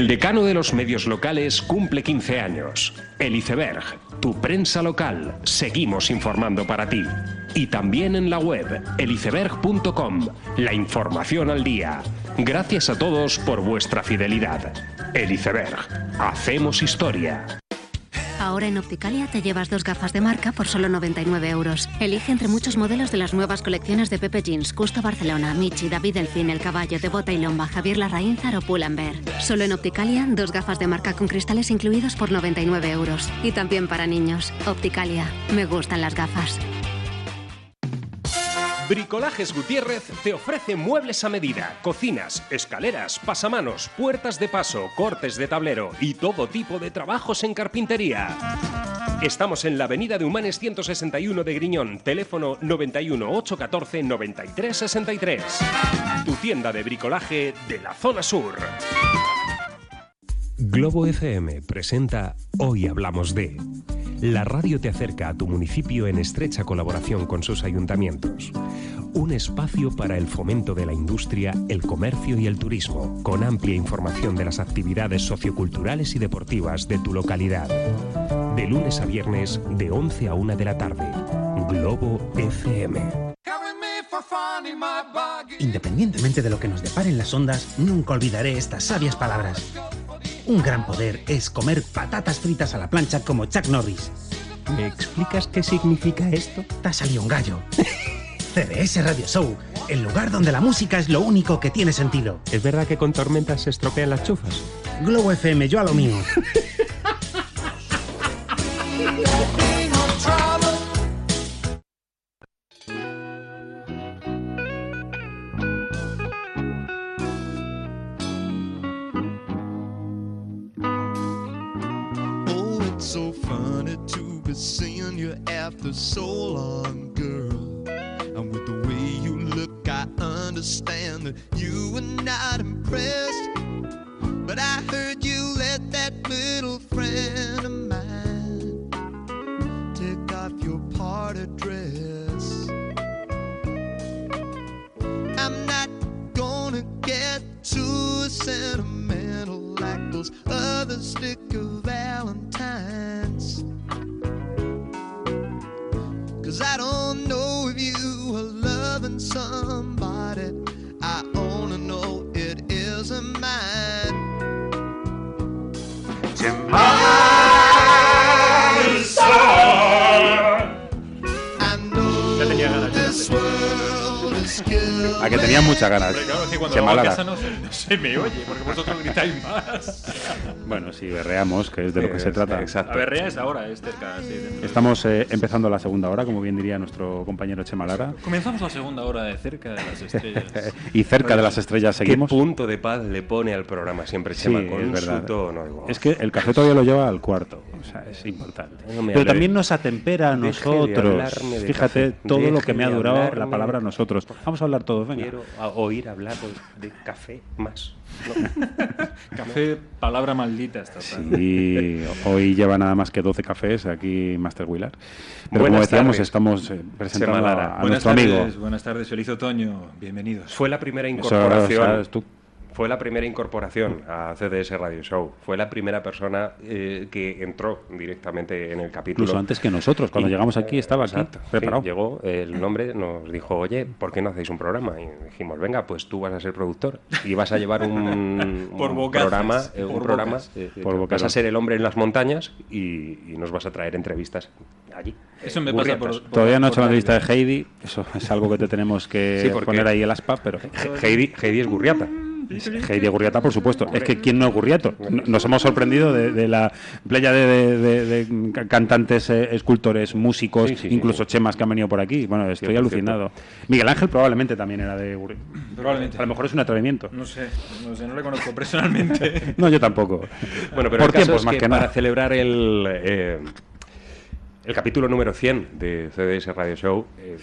El decano de los medios locales cumple 15 años. El iceberg, tu prensa local. Seguimos informando para ti. Y también en la web eliceberg.com, la información al día. Gracias a todos por vuestra fidelidad. El iceberg, hacemos historia. Ahora en Opticalia te llevas dos gafas de marca por solo 99 euros. Elige entre muchos modelos de las nuevas colecciones de Pepe Jeans, Custo Barcelona, Michi, David Delfín, El Caballo, de Bota y Lomba, Javier Larraínzar o Pull&Bear. Solo en Opticalia, dos gafas de marca con cristales incluidos por 99 euros. Y también para niños. Opticalia. Me gustan las gafas. Bricolajes Gutiérrez te ofrece muebles a medida, cocinas, escaleras, pasamanos, puertas de paso, cortes de tablero y todo tipo de trabajos en carpintería. Estamos en la avenida de Humanes 161 de Griñón, teléfono 91 814 93 63. Tu tienda de bricolaje de la zona sur. Globo FM presenta Hoy Hablamos de. La radio te acerca a tu municipio en estrecha colaboración con sus ayuntamientos. Un espacio para el fomento de la industria, el comercio y el turismo, con amplia información de las actividades socioculturales y deportivas de tu localidad. De lunes a viernes, de 11 a 1 de la tarde. Globo FM. Independientemente de lo que nos deparen las ondas, nunca olvidaré estas sabias palabras. Un gran poder es comer patatas fritas a la plancha como Chuck Norris. ¿Me explicas qué significa esto? Te ha salido un gallo. *laughs* CDS Radio Show, el lugar donde la música es lo único que tiene sentido. ¿Es verdad que con tormentas se estropean las chufas? Globo FM, yo a lo mío. *laughs* seeing you after so long, girl. And with the way you look, I understand that you were not impressed. But I heard you let that little friend of mine take off your party dress. I'm not gonna get too sentimental like those other sticker A que tenía muchas ganas. Pero claro, es que cuando a Lara. casa no se, no se me oye, porque vosotros gritáis más. Bueno, si berreamos, que es de lo que se trata. A ver, Rea es ahora, es cerca. sí, Estamos eh, empezando la segunda hora, como bien diría nuestro compañero Chema Lara. Comenzamos la segunda hora de cerca de las estrellas. *laughs* y cerca de las estrellas seguimos. ¿Qué punto de paz le pone al programa siempre Sí, Chema con es verdad. su tono? Es que el café todavía lo lleva al cuarto, o sea, es importante. No Pero también nos atempera a nosotros. de Fíjate café. todo lo que me ha durado la palabra a nosotros. Vamos a hablar todos, venga. Quiero oír hablar de café más. *laughs* Café, palabra maldita esta tarde. Sí, hoy lleva nada más que 12 cafés aquí Master Wheeler. Pero Buenas como decíamos, tardes, estamos eh, presentando a, a Buenas nuestro tardes, amigo. buenas tardes, feliz otoño, bienvenidos. Fue la primera Eso, incorporación. sabes tú. Fue la primera incorporación a CDS Radio Show. Fue la primera persona eh, que entró directamente en el capítulo. Incluso antes que nosotros, cuando Y- llegamos aquí estaba aquí, Exacto, sí, preparado. llegó el nombre, nos dijo, oye, ¿por qué no hacéis un programa? Y dijimos, venga, pues tú vas a ser productor y vas a llevar un, *laughs* Por programa, eh, un por programa eh, Por vas a ser el hombre en las montañas y, y nos vas a traer entrevistas allí. Eso me pasa gurriatas. por- Todavía no he hecho la por entrevista de Heidi, eso es algo que te tenemos que Sí, poner ahí el aspa, pero He- Heidi, Heidi es gurriata. Heidi Gurriata, por supuesto. Es que ¿quién no es Gurriato? No- Nos hemos sorprendido de, de la playa de, de- de- de ca- cantantes, eh, escultores, músicos, Sí, sí, sí. incluso chemas que han venido por aquí. Bueno, estoy alucinado. Miguel Ángel probablemente también era de Gurriato. Probablemente. A lo mejor es un atrevimiento. No sé, no sé, no le conozco personalmente. *laughs* No, yo tampoco. Bueno, pero por el caso es más que, que para celebrar el, eh, el capítulo número 100 de CDS Radio Show, eh,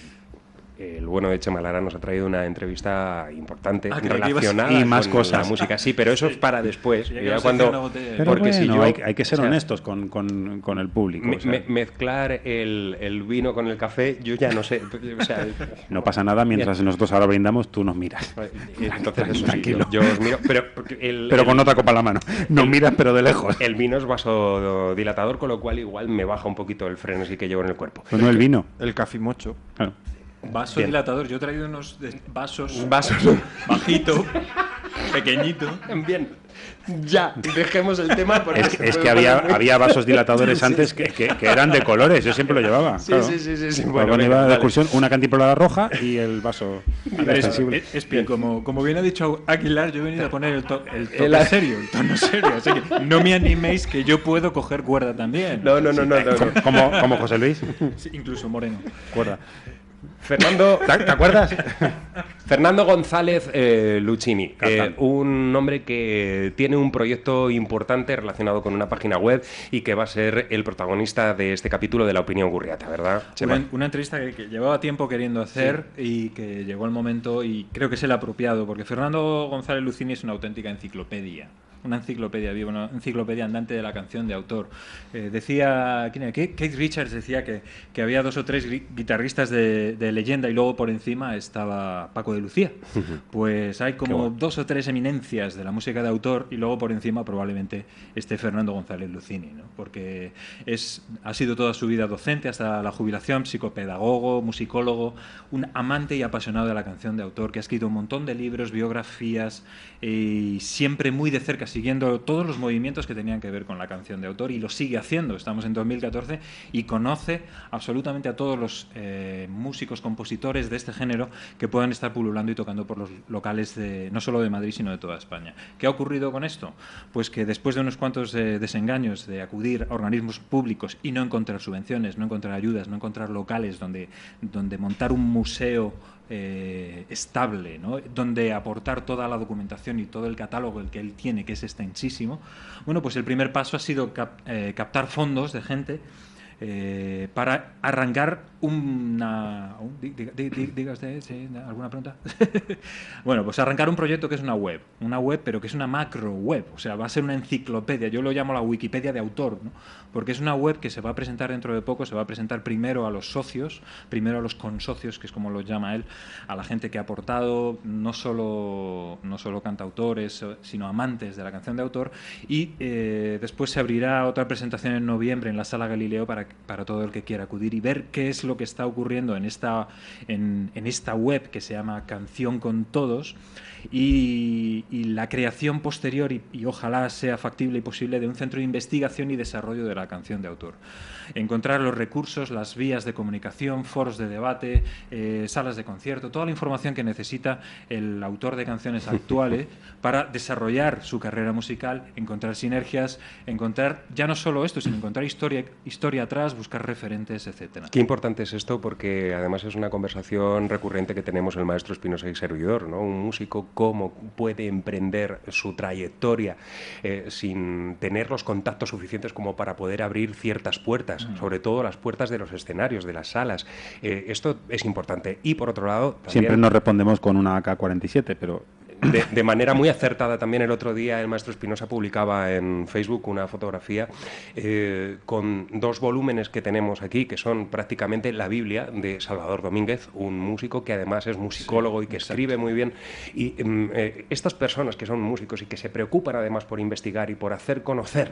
el bueno de Chema Lara nos ha traído una entrevista importante Ah, relacionada Y más con cosas. la música. Sí, pero eso es para después. Ya cuando, porque bueno, si yo, hay, hay que ser o sea, honestos con, con- con el público. me- o sea, me- mezclar el, el vino con el café, yo ya no sé. O sea, *laughs* no pasa nada mientras nosotros ahora brindamos, tú nos miras. *laughs* entonces eso sí, Tranquilo. yo, yo os miro, pero, el- Pero el- con otra copa en la mano. Nos miras, pero de lejos. El vino es vasodilatador, con lo cual igual me baja un poquito el frenesí que llevo en el cuerpo. Pues no el vino. El cafimocho. Claro. Vaso Bien. dilatador. Yo he traído unos vasos. Vasos. Bajito. pequeñito. Bien. Ya, dejemos el tema porque Es, es que había, había vasos *laughs* dilatadores Sí, antes que, que- que eran de colores. Yo siempre lo llevaba. Sí, claro. sí, sí, sí, sí. Bueno, venga, iba vale. excursión, una cantimplora roja y el vaso Es, es- es bien, como, como bien ha dicho Aguilar, yo he venido a poner el, to- el toque El- serio, el tono serio. Así que no me animéis que yo puedo coger cuerda también. No, no, no, no, no, no. Como, como José Luis. Sí, incluso Moreno. Cuerda. Fernando, ¿Te, acuerdas? *laughs* Fernando González eh, Lucchini, eh, un hombre que tiene un proyecto importante relacionado con una página web y que va a ser el protagonista de este capítulo de la opinión gurriata, ¿verdad? Una, una entrevista que, que llevaba tiempo queriendo hacer y que llegó el momento y creo que es el apropiado, porque Fernando González Lucini es una auténtica enciclopedia. Una enciclopedia viva, una enciclopedia andante de la canción de autor. Eh, decía, Keith Richards decía que, que había dos o tres gui- guitarristas de, de leyenda y luego por encima estaba Paco de Lucía. Pues hay como bueno. dos o tres eminencias de la música de autor y luego por encima probablemente esté Fernando González Lucini, ¿no? porque es, ha sido toda su vida docente hasta la jubilación, psicopedagogo, musicólogo, un amante y apasionado de la canción de autor que ha escrito un montón de libros, biografías y siempre muy de cerca siguiendo todos los movimientos que tenían que ver con la canción de autor y lo sigue haciendo. Estamos en 2014 y conoce absolutamente a todos los eh, músicos, compositores de este género que puedan estar pululando y tocando por los locales de, no solo de Madrid, sino de toda España. ¿Qué ha ocurrido con esto? Pues que después de unos cuantos eh, desengaños de acudir a organismos públicos y no encontrar subvenciones, no encontrar ayudas, no encontrar locales donde, donde montar un museo eh, estable, donde aportar toda la documentación y todo el catálogo que él tiene, que es extensísimo, bueno, pues el primer paso ha sido eh, captar fondos de gente eh, para arrancar una... sí, ¿alguna pregunta? *laughs* bueno, pues arrancar un proyecto que es una web, una web pero que es una macro web, o sea, va a ser una enciclopedia, yo lo llamo la Wikipedia de autor, ¿no? porque es una web que se va a presentar dentro de poco, se va a presentar primero a los socios, primero a los consocios, que es como lo llama él, a la gente que ha aportado, no solo, no solo cantautores, sino amantes de la canción de autor, y eh, después se abrirá otra presentación en noviembre en la Sala Galileo para, para todo el que quiera acudir y ver qué es lo que está ocurriendo en esta, en, esta web que se llama Canción con Todos y, y la creación posterior y, y ojalá sea factible y posible de un centro de investigación y desarrollo de la canción de autor. Encontrar los recursos, las vías de comunicación, foros de debate, eh, salas de concierto, toda la información que necesita el autor de canciones *laughs* actuales para desarrollar su carrera musical, encontrar sinergias, encontrar ya no solo esto, sino encontrar historia, historia atrás, buscar referentes, etcétera. Qué importante es esto porque además es una conversación recurrente que tenemos el maestro Espinosa y servidor, ¿no? Un músico cómo puede emprender su trayectoria eh, sin tener los contactos suficientes como para poder abrir ciertas puertas, Mm. sobre todo las puertas de los escenarios, de las salas. Eh, esto es importante. Y por otro lado, también- Siempre nos respondemos con una AK-47, pero de, de manera muy acertada también el otro día el maestro Espinosa publicaba en Facebook una fotografía eh, con dos volúmenes que tenemos aquí que son prácticamente la Biblia de Salvador Domínguez, un músico que además es musicólogo y que escribe muy bien. Y mm, eh, estas personas que son músicos y que se preocupan además por investigar y por hacer conocer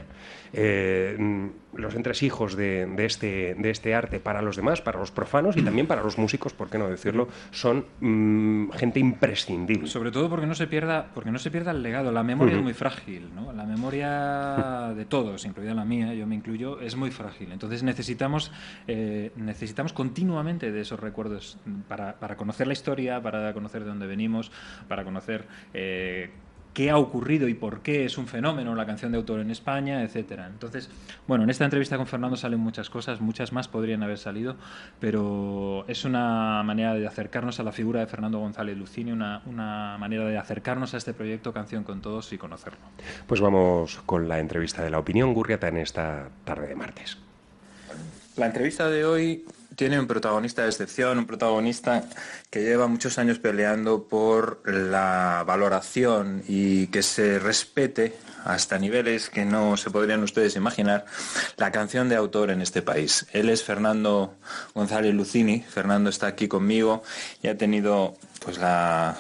eh, mm, los entresijos de, de este, de este arte para los demás, para los profanos y también para los músicos, por qué no decirlo, son mm, gente imprescindible. Sobre todo porque no se pierda, porque no se pierda el legado. La memoria es muy frágil, ¿no? La memoria de todos, incluida la mía, yo me incluyo, es muy frágil. Entonces necesitamos, eh, necesitamos continuamente de esos recuerdos para, para conocer la historia, para conocer de dónde venimos, para conocer eh, qué ha ocurrido y por qué es un fenómeno la canción de autor en España, etcétera. Entonces, bueno, en esta entrevista con Fernando salen muchas cosas, muchas más podrían haber salido, pero es una manera de acercarnos a la figura de Fernando González Lucini, una, una manera de acercarnos a este proyecto Canción con Todos y conocerlo. Pues vamos con la entrevista de la opinión Gurriata en esta tarde de martes. La entrevista de hoy tiene un protagonista de excepción, un protagonista que lleva muchos años peleando por la valoración y que se respete hasta niveles que no se podrían ustedes imaginar la canción de autor en este país. Él es Fernando González Lucini. Fernando está aquí conmigo y ha tenido pues la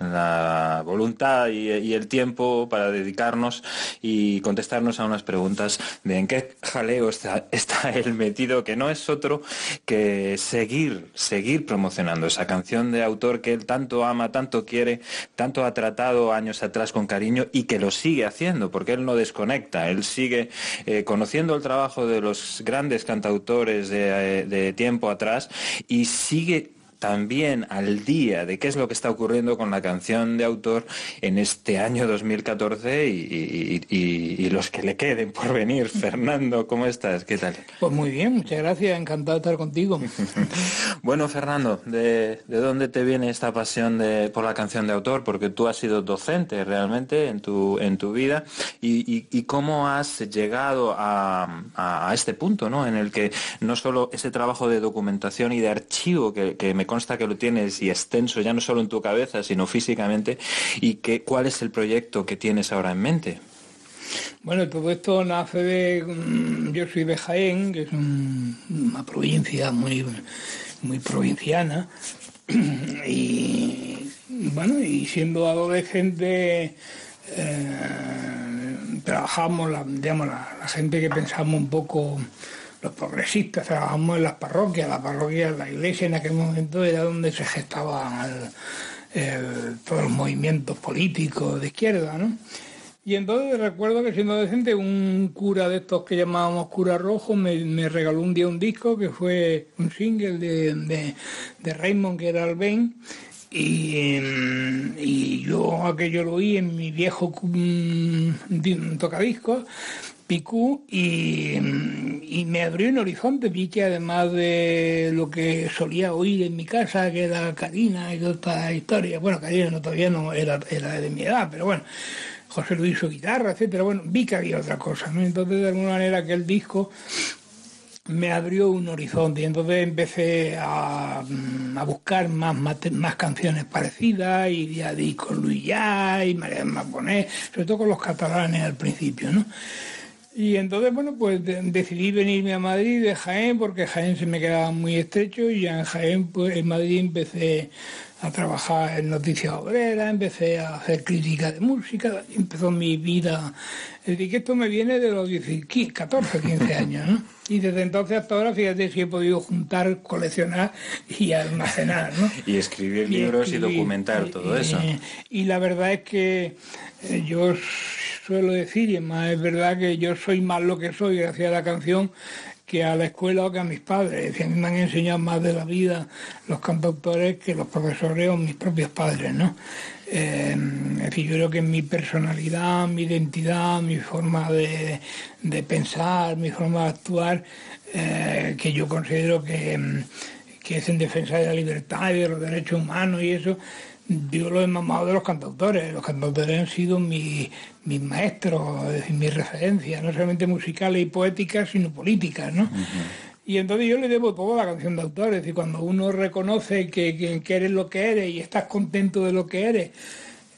la voluntad y, el tiempo para dedicarnos y contestarnos a unas preguntas de en qué jaleo está, está él metido, que no es otro que seguir, seguir promocionando esa canción de autor que él tanto ama, tanto quiere, tanto ha tratado años atrás con cariño y que lo sigue haciendo, porque él no desconecta, él sigue eh, conociendo el trabajo de los grandes cantautores de, eh, de tiempo atrás y sigue también al día de qué es lo que está ocurriendo con la canción de autor en este año 2014 y, y- y- y los que le queden por venir. *laughs* Fernando, ¿cómo estás? ¿Qué tal? Pues muy bien, muchas gracias, encantado de estar contigo. *laughs* Bueno, Fernando, ¿de, de dónde te viene esta pasión de, por la canción de autor? Porque tú has sido docente realmente en tu, en tu vida y, cómo has llegado a, a- a este punto, ¿no? En el que no solo ese trabajo de documentación y de archivo que, que me consta que lo tienes y extenso ya no solo en tu cabeza, sino físicamente, y que, cuál es el proyecto que tienes ahora en mente. Bueno, todo esto nace de... mm, Yo soy de Jaén, que es un- una provincia muy, muy provinciana, *clears throat* y bueno, y siendo adolescente eh, trabajamos, la, digamos, la gente que pensamos un poco, los progresistas, trabajamos en las parroquias, la parroquia, la iglesia en aquel momento era donde se gestaban el- todos los movimientos políticos de izquierda, ¿no? Y entonces recuerdo que siendo adolescente un cura de estos que llamábamos cura rojo me, me regaló un día un disco que fue un single de, de, Raymond que era el Ben y, y yo aquello lo oí en mi viejo mm, di- tocadiscos Picú y, y me abrió un horizonte, vi que además de lo que solía oír en mi casa, que era Karina y toda esta historia, bueno, Karina no, todavía no era, era de mi edad, pero bueno, José Luis su guitarra, etcétera, bueno, vi que había otra cosa, ¿no? Entonces de alguna manera aquel disco me abrió un horizonte y entonces empecé a, mm, a buscar más, más canciones parecidas y ya di con Luis Ya y María Maponé, sobre todo con los catalanes al principio, ¿no? Y entonces, bueno, pues de- decidí venirme a Madrid de Jaén porque Jaén se me quedaba muy estrecho y ya en Jaén, pues en Madrid empecé a trabajar en Noticias Obreras, empecé a hacer crítica de música, empezó mi vida. Es decir, que esto me viene de los 10, 15, 14, 15 años, ¿no? Y desde entonces hasta ahora, fíjate si he podido juntar, coleccionar y almacenar, ¿no? *laughs* Y escribir libros y escribir, documentar todo y- eso. Y la verdad es que eh, yo suelo decir, y además es verdad que yo soy más lo que soy gracias a la canción que a la escuela o que a mis padres. Me han enseñado más de la vida los cantautores que los profesores o mis propios padres, ¿no? Eh, es decir, yo creo que mi personalidad, mi identidad, mi forma de, pensar, mi forma de actuar, eh, que yo considero que, que es en defensa de la libertad y de los derechos humanos y eso, yo lo he mamado de los cantautores. Los cantautores han sido mi- mis maestros, es decir, mis referencias, no solamente musicales y poéticas, sino políticas, ¿no? Y entonces yo le debo todo a la canción de autor, es decir, cuando uno reconoce que, que- que eres lo que eres y estás contento de lo que eres,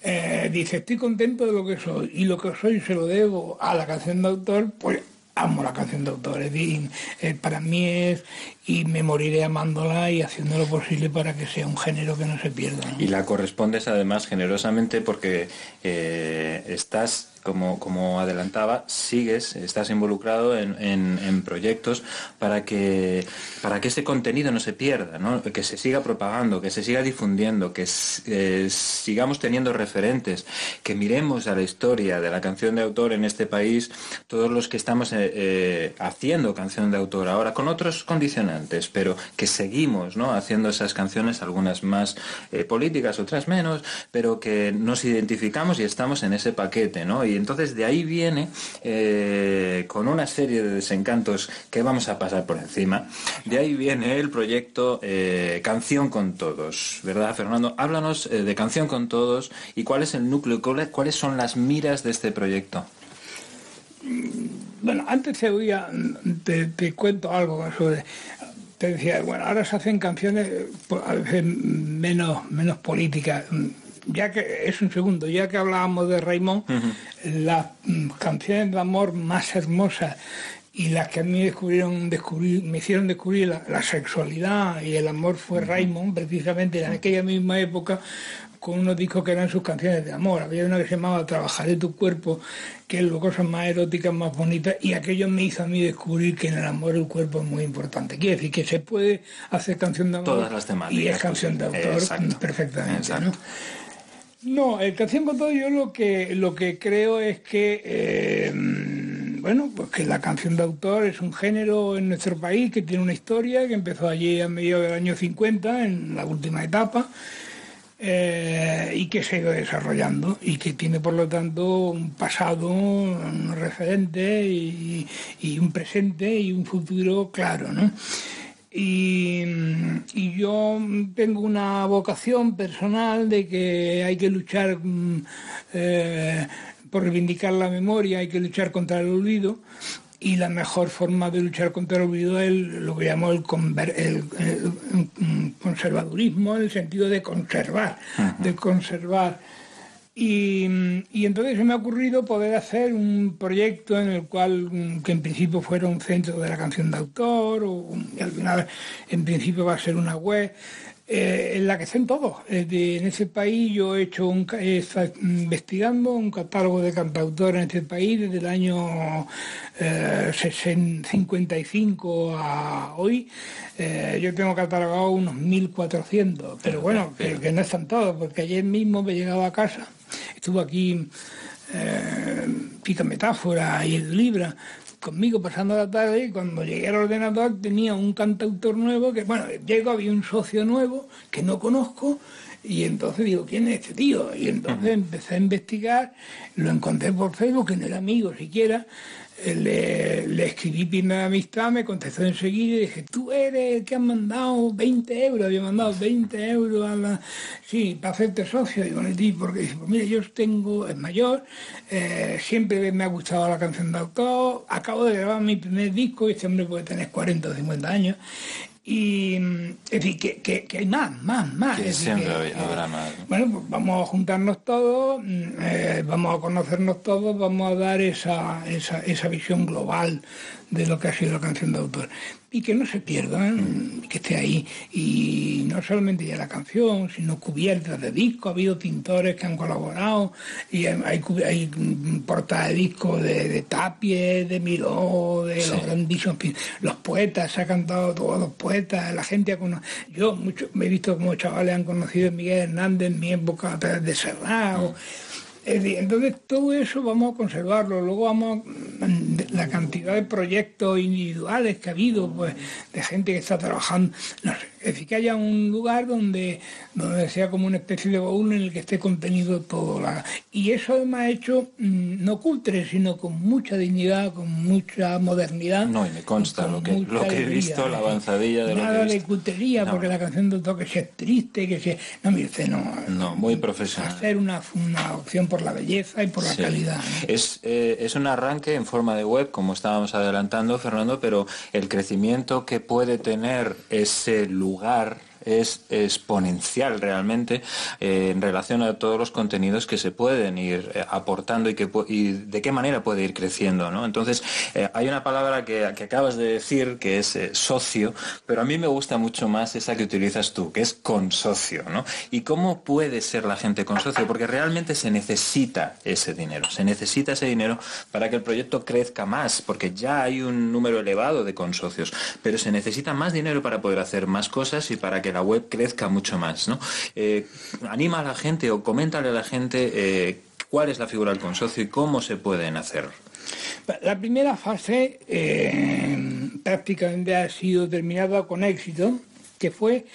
eh, dice, estoy contento de lo que soy y lo que soy se lo debo a la canción de autor, pues amo la canción de autor, es decir, eh, para mí es, y me moriré amándola y haciendo lo posible para que sea un género que no se pierda. Y la correspondes además generosamente porque eh, estás, como, como adelantaba, sigues, estás involucrado en, en- proyectos para que, para que ese contenido no se pierda, ¿no? que se siga propagando, que se siga difundiendo, que eh, sigamos teniendo referentes, que miremos a la historia de la canción de autor en este país, todos los que estamos eh, haciendo canción de autor ahora, con otros condicionantes, pero que seguimos haciendo esas canciones, algunas más eh, políticas, otras menos, pero que nos identificamos y estamos en ese paquete, ¿no? Y entonces de ahí viene, eh, con una serie de desencantos que vamos a pasar por encima, de ahí viene el proyecto eh, Canción con Todos, ¿verdad, Fernando? Háblanos de Canción con Todos y cuál es el núcleo, cuál- cuáles son las miras de este proyecto. Bueno, antes te, te cuento algo sobre... te decía, bueno, ahora se hacen canciones pues, a veces menos, menos políticas. Ya que, es un segundo, ya que hablábamos de Raymond, las canciones de amor más hermosas y las que a mí descubrieron, descubrir, me hicieron descubrir la, la sexualidad y el amor fue Raymond, precisamente en aquella misma época, con unos discos que eran sus canciones de amor. Había una que se llamaba Trabajaré tu cuerpo, que es lo cosas más eróticas, más bonitas, y aquello me hizo a mí descubrir que en el amor el cuerpo es muy importante. Quiere decir que se puede hacer canción de amor Todas las temáticas y es canción de autor Exacto. perfectamente. Exacto. ¿no? No, el canción con todo yo lo que lo que creo es que eh, bueno, pues que la canción de autor es un género en nuestro país que tiene una historia que empezó allí a mediados del año 50 en la última etapa eh, y que se ha desarrollando y que tiene por lo tanto un pasado, referente y, un presente y un futuro claro, ¿no? Y, y yo tengo una vocación personal de que hay que luchar mm, eh, por reivindicar la memoria, hay que luchar contra el olvido. Y la mejor forma de luchar contra el olvido es el- lo que llamo el, conver- el- el- el conservadurismo, en el sentido de conservar, de conservar. Y, y entonces se me ha ocurrido poder hacer un proyecto en el cual, mm, que en principio fuera un centro de la canción de autor, o, y al final en principio va a ser una web, eh, en la que estén todos. De- en ese país yo he hecho un, he investigando un catálogo de cantautores en este país desde el año eh, 60 55 a hoy. Eh, yo tengo catalogado unos 1.400, pero bueno, *laughs* que, que no están todos, porque ayer mismo me he llegado a casa, estuvo aquí eh, Pica Metáfora y el Libra conmigo pasando la tarde y cuando llegué al ordenador tenía un cantautor nuevo que, bueno, llego, había un socio nuevo que no conozco y entonces digo, ¿quién es este tío? Y entonces empecé a investigar, lo encontré por Facebook, que no era amigo siquiera, le, le escribí primera amistad, me contestó enseguida y dije, tú eres el que has mandado 20 euros, había mandado 20 euros a la... Sí, para hacerte socio. Digo, "Neti", porque dice, pues mira, yo tengo, es mayor, eh, siempre me ha gustado la canción de autor, acabo de grabar mi primer disco este hombre puede tener 40 o 50 años. Y, mm, es decir, que, que- que hay más, más, más. Que siempre que- habrá más. bueno, pues vamos a juntarnos todos, mm, eh, vamos a conocernos todos, vamos a dar esa, esa, esa visión global de lo que ha sido la canción de autor. Y que no se pierda, ¿eh? que esté ahí. Y no solamente ya la canción, sino cubiertas de discos. Ha habido pintores que han colaborado y hay, hay, mm, portadas de discos de, de Tapie, de Miró, de Sí. los grandísimos los poetas, se ha cantado todos los poetas, la gente ha conocido. Yo mucho, me he visto como chavales han conocido a Miguel Hernández en mi época a través de Serrat. o- es decir, entonces todo eso vamos a conservarlo. Luego vamos a- la cantidad de proyectos individuales que ha habido, pues, de gente que está trabajando. No sé, es decir, que haya un lugar donde, donde sea como una especie de baúl en el que esté contenido todo. La, y eso además hecho mm, no cultre, sino con mucha dignidad, con mucha modernidad. No, y me consta lo que, lo que he visto, la avanzadilla de lo que Nada de cultería, No. porque la canción de autor que sea triste, que sea... No, mire usted, no. No, muy profesional. Hacer una, una opción por la belleza y por la Sí. calidad. ¿no? Es, eh, es un arranque en forma de web, como estábamos adelantando, Fernando, pero el crecimiento que puede tener ese lugar jugar es exponencial realmente eh, en relación a todos los contenidos que se pueden ir eh, aportando y, que, y de qué manera puede ir creciendo. ¿no? Entonces, eh, hay una palabra que, que acabas de decir que es socio, pero a mí me gusta mucho más esa que utilizas tú, que es consocio. ¿no? ¿Y cómo puede ser la gente consocio? Porque realmente se necesita ese dinero, se necesita ese dinero para que el proyecto crezca más, porque ya hay un número elevado de consocios, pero se necesita más dinero para poder hacer más cosas y para que la web crezca mucho más. ¿no? Eh, anima a la gente o coméntale a la gente eh, cuál es la figura del consocio y cómo se pueden hacer. La primera fase eh, prácticamente ha sido terminada con éxito, que fue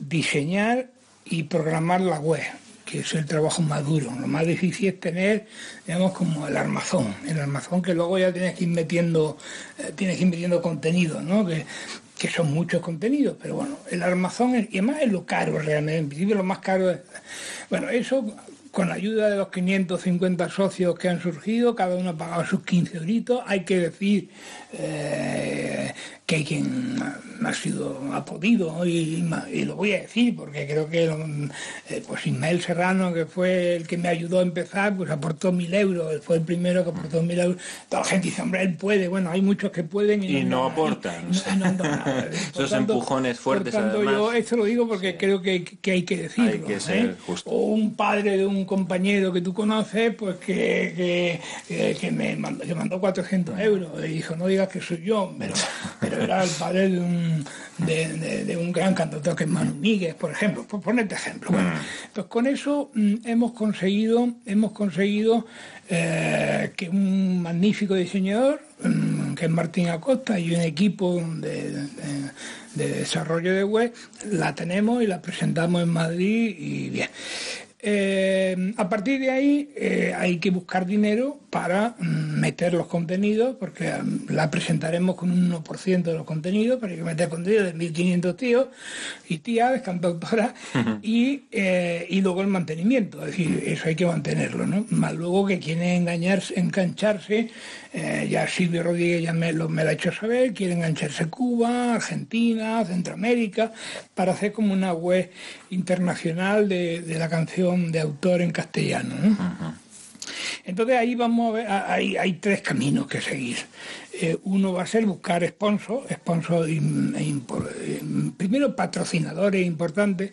diseñar y programar la web, que es el trabajo más duro. Lo más difícil es tener, digamos, como el armazón, el armazón que luego ya tienes que ir metiendo, tienes que ir metiendo contenido, ¿no? Que, que son muchos contenidos, pero bueno, el armazón es, y además es lo caro realmente, en principio lo más caro es, bueno, eso con la ayuda de los 550 socios que han surgido, cada uno ha pagado sus 15 euritos, hay que decir eh, que hay quien ha, sido, ha podido, y, y lo voy a decir porque creo que eh, pues Ismael Serrano, que fue el que me ayudó a empezar, pues aportó mil euros, él fue el primero que aportó mil euros. Toda la gente dice, hombre, él puede, bueno, hay muchos que pueden y, Y no aportan. y no- y no dan nada. *laughs* Por Esos tanto- empujones fuertes, por tanto, además. yo esto lo digo porque creo que, que hay que decirlo. Hay que ¿eh? ser justo. O un padre de un compañero que tú conoces, pues que, que, que- que me mandó, que mandó 400 euros. Y dijo, no digas que soy yo, pero, *laughs* pero era el padre de un, de, de- de un gran cantautor que es Manu Míguez, por ejemplo, por ponerte ejemplo. Bueno, pues con eso mm, hemos conseguido, hemos conseguido eh, que un magnífico diseñador, mm, que es Martín Acosta, y un equipo de, de- de desarrollo de web, la tenemos y la presentamos en Madrid y bien. Eh, a partir de ahí eh, hay que buscar dinero para mm, meter los contenidos, porque mm, la presentaremos con un 1% de los contenidos, pero hay que meter contenido de 1.500 tíos y tías, cantautoras, *laughs* y, eh, y luego el mantenimiento, es decir, eso hay que mantenerlo, ¿no? Más luego que quieren engañarse, engancharse, eh, ya Silvio Rodríguez ya me lo, me lo ha hecho saber, quiere engancharse Cuba, Argentina, Centroamérica, para hacer como una web internacional de, de la canción de autor en castellano, ¿no? Entonces ahí vamos a ver, hay, hay tres caminos que seguir. Eh, uno va a ser buscar sponsor, sponsor eh, primero patrocinadores importantes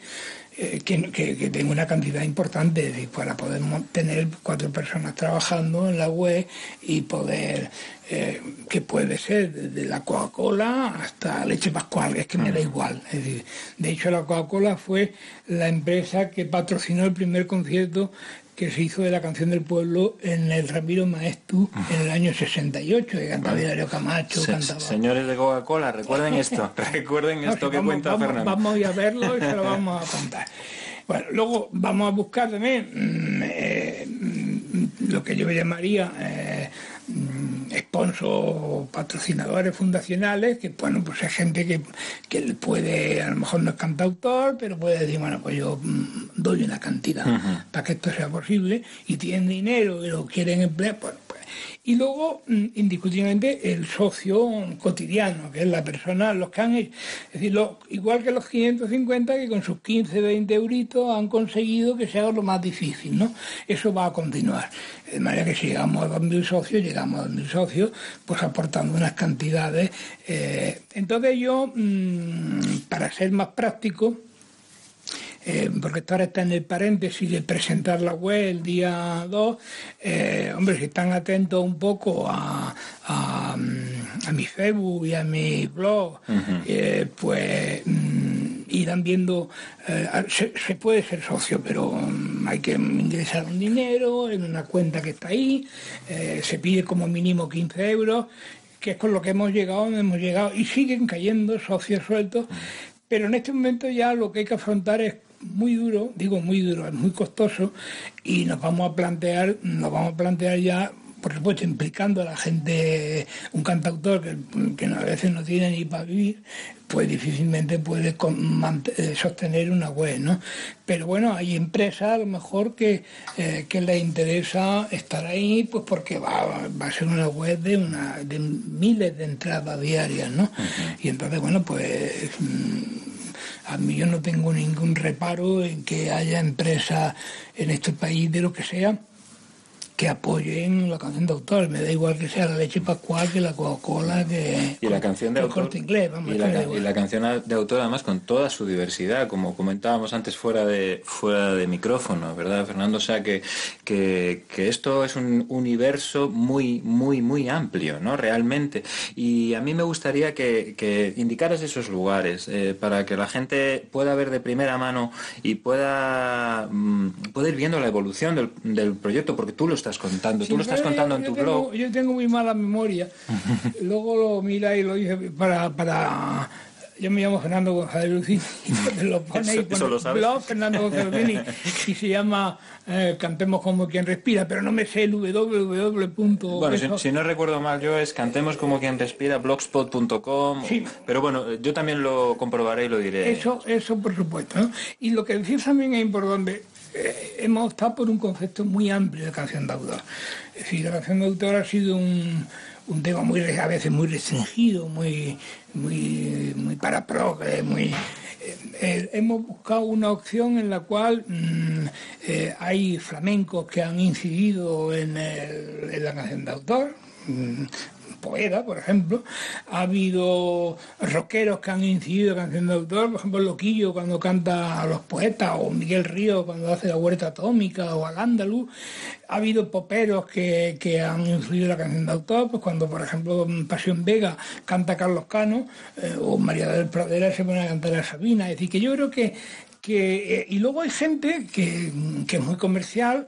eh, que, que, que tengan una cantidad importante para poder tener cuatro personas trabajando en la web y poder, eh, que puede ser desde la Coca-Cola hasta leche pascual, es que me da igual. Es decir, de hecho la Coca-Cola fue la empresa que patrocinó el primer concierto que se hizo de la canción del pueblo en el Ramiro Maestu en el año 68, que cantaba Hilario Camacho, Se- cantaba... señores de Coca-Cola, recuerden *laughs* esto. recuerden No, esto que vamos, cuenta vamos- Fernando. Vamos a ir a verlo y se lo *laughs* vamos a contar. Bueno, luego vamos a buscar también mm, eh, mm, lo que yo llamaría eh, sponsors, patrocinadores fundacionales, que bueno, pues es gente que, que puede, a lo mejor no es cantautor, pero puede decir, bueno, pues yo mm, doy una cantidad para que esto sea posible y tienen dinero y lo quieren emplear, pues. Y luego, mm, indiscutiblemente, el socio cotidiano, que es la persona, los que han hecho, es decir, igual que los 550 que con sus 15, 20 euritos han conseguido que se haga lo más difícil, ¿no? Eso va a continuar. De manera que si llegamos a 2.000 socios, llegamos a 2.000 socios, pues aportando unas cantidades. eh, entonces yo, mm, para ser más práctico, eh, porque esto ahora está en el paréntesis de presentar la web el día 2, eh, hombre, si están atentos un poco a, a, mm, a mi Facebook y a mi blog, eh, pues mm, irán viendo, eh, se, se puede ser socio, pero mm, hay que ingresar un dinero en una cuenta que está ahí, eh, se pide como mínimo 15 euros, que es con lo que hemos llegado, donde hemos llegado, y siguen cayendo socios sueltos, pero en este momento ya lo que hay que afrontar es muy duro, digo muy duro, es muy costoso y nos vamos a plantear, nos vamos a plantear ya, por supuesto, implicando a la gente, un cantautor que, que a veces no tiene ni para vivir, pues difícilmente puede eh, sostener una web, ¿no? Pero bueno, hay empresas a lo mejor que, eh, que les interesa estar ahí, pues porque va, va a ser una web de, una, de miles de entradas diarias, ¿no? Y entonces, bueno, pues... mm, a mí yo no tengo ningún reparo en que haya empresas en este país de lo que sea que apoyen la canción de autor. Me da igual que sea la leche pascual que la Coca-Cola, que Y la canción de el autor. corte inglés. Vamos, Y la, ca- y la canción de autor además con toda su diversidad, como comentábamos antes fuera de fuera de micrófono, ¿verdad, Fernando? O sea que, que, que esto es un universo muy, muy, muy amplio, ¿no? Realmente. Y a mí me gustaría que, que indicaras esos lugares eh, para que la gente pueda ver de primera mano y pueda, mm, pueda ir viendo la evolución del, del proyecto, porque tú lo estás contando, Sí, tú lo estás contando yo- en tu tengo- blog. Yo tengo muy mala memoria. *laughs* Luego lo mira y lo dice para... para yo me llamo Fernando González Lucini, *laughs* lo pone lo blog Fernando González Lucini y se llama eh, Cantemos como quien respira, pero no me sé el www. Bueno, si, no recuerdo mal yo es cantemos como quien respira blogspot.com pero bueno yo también lo comprobaré y lo diré Eso, eso por supuesto. ¿no? Y lo que decís también es importante. Eh, hemos optado por un concepto muy amplio de canción de autor. Es la canción de autor ha sido un, tema muy a veces muy restringido, muy, muy, muy para progres, muy eh, eh, hemos buscado una opción en la cual mm, hay flamencos que han incidido en, la canción de autor. Mm, Poeta, por ejemplo, ha habido rockeros que han incidido en canción de autor, por ejemplo Loquillo cuando canta a los poetas, o Miguel Río cuando hace la huerta atómica, o al andaluz, ha habido poperos que, que han influido en la canción de autor, pues cuando por ejemplo Pasión Vega canta Carlos Cano, eh, o María del Pradera se pone a cantar a Sabina, es decir, que yo creo que, que eh, y luego hay gente que, que es muy comercial,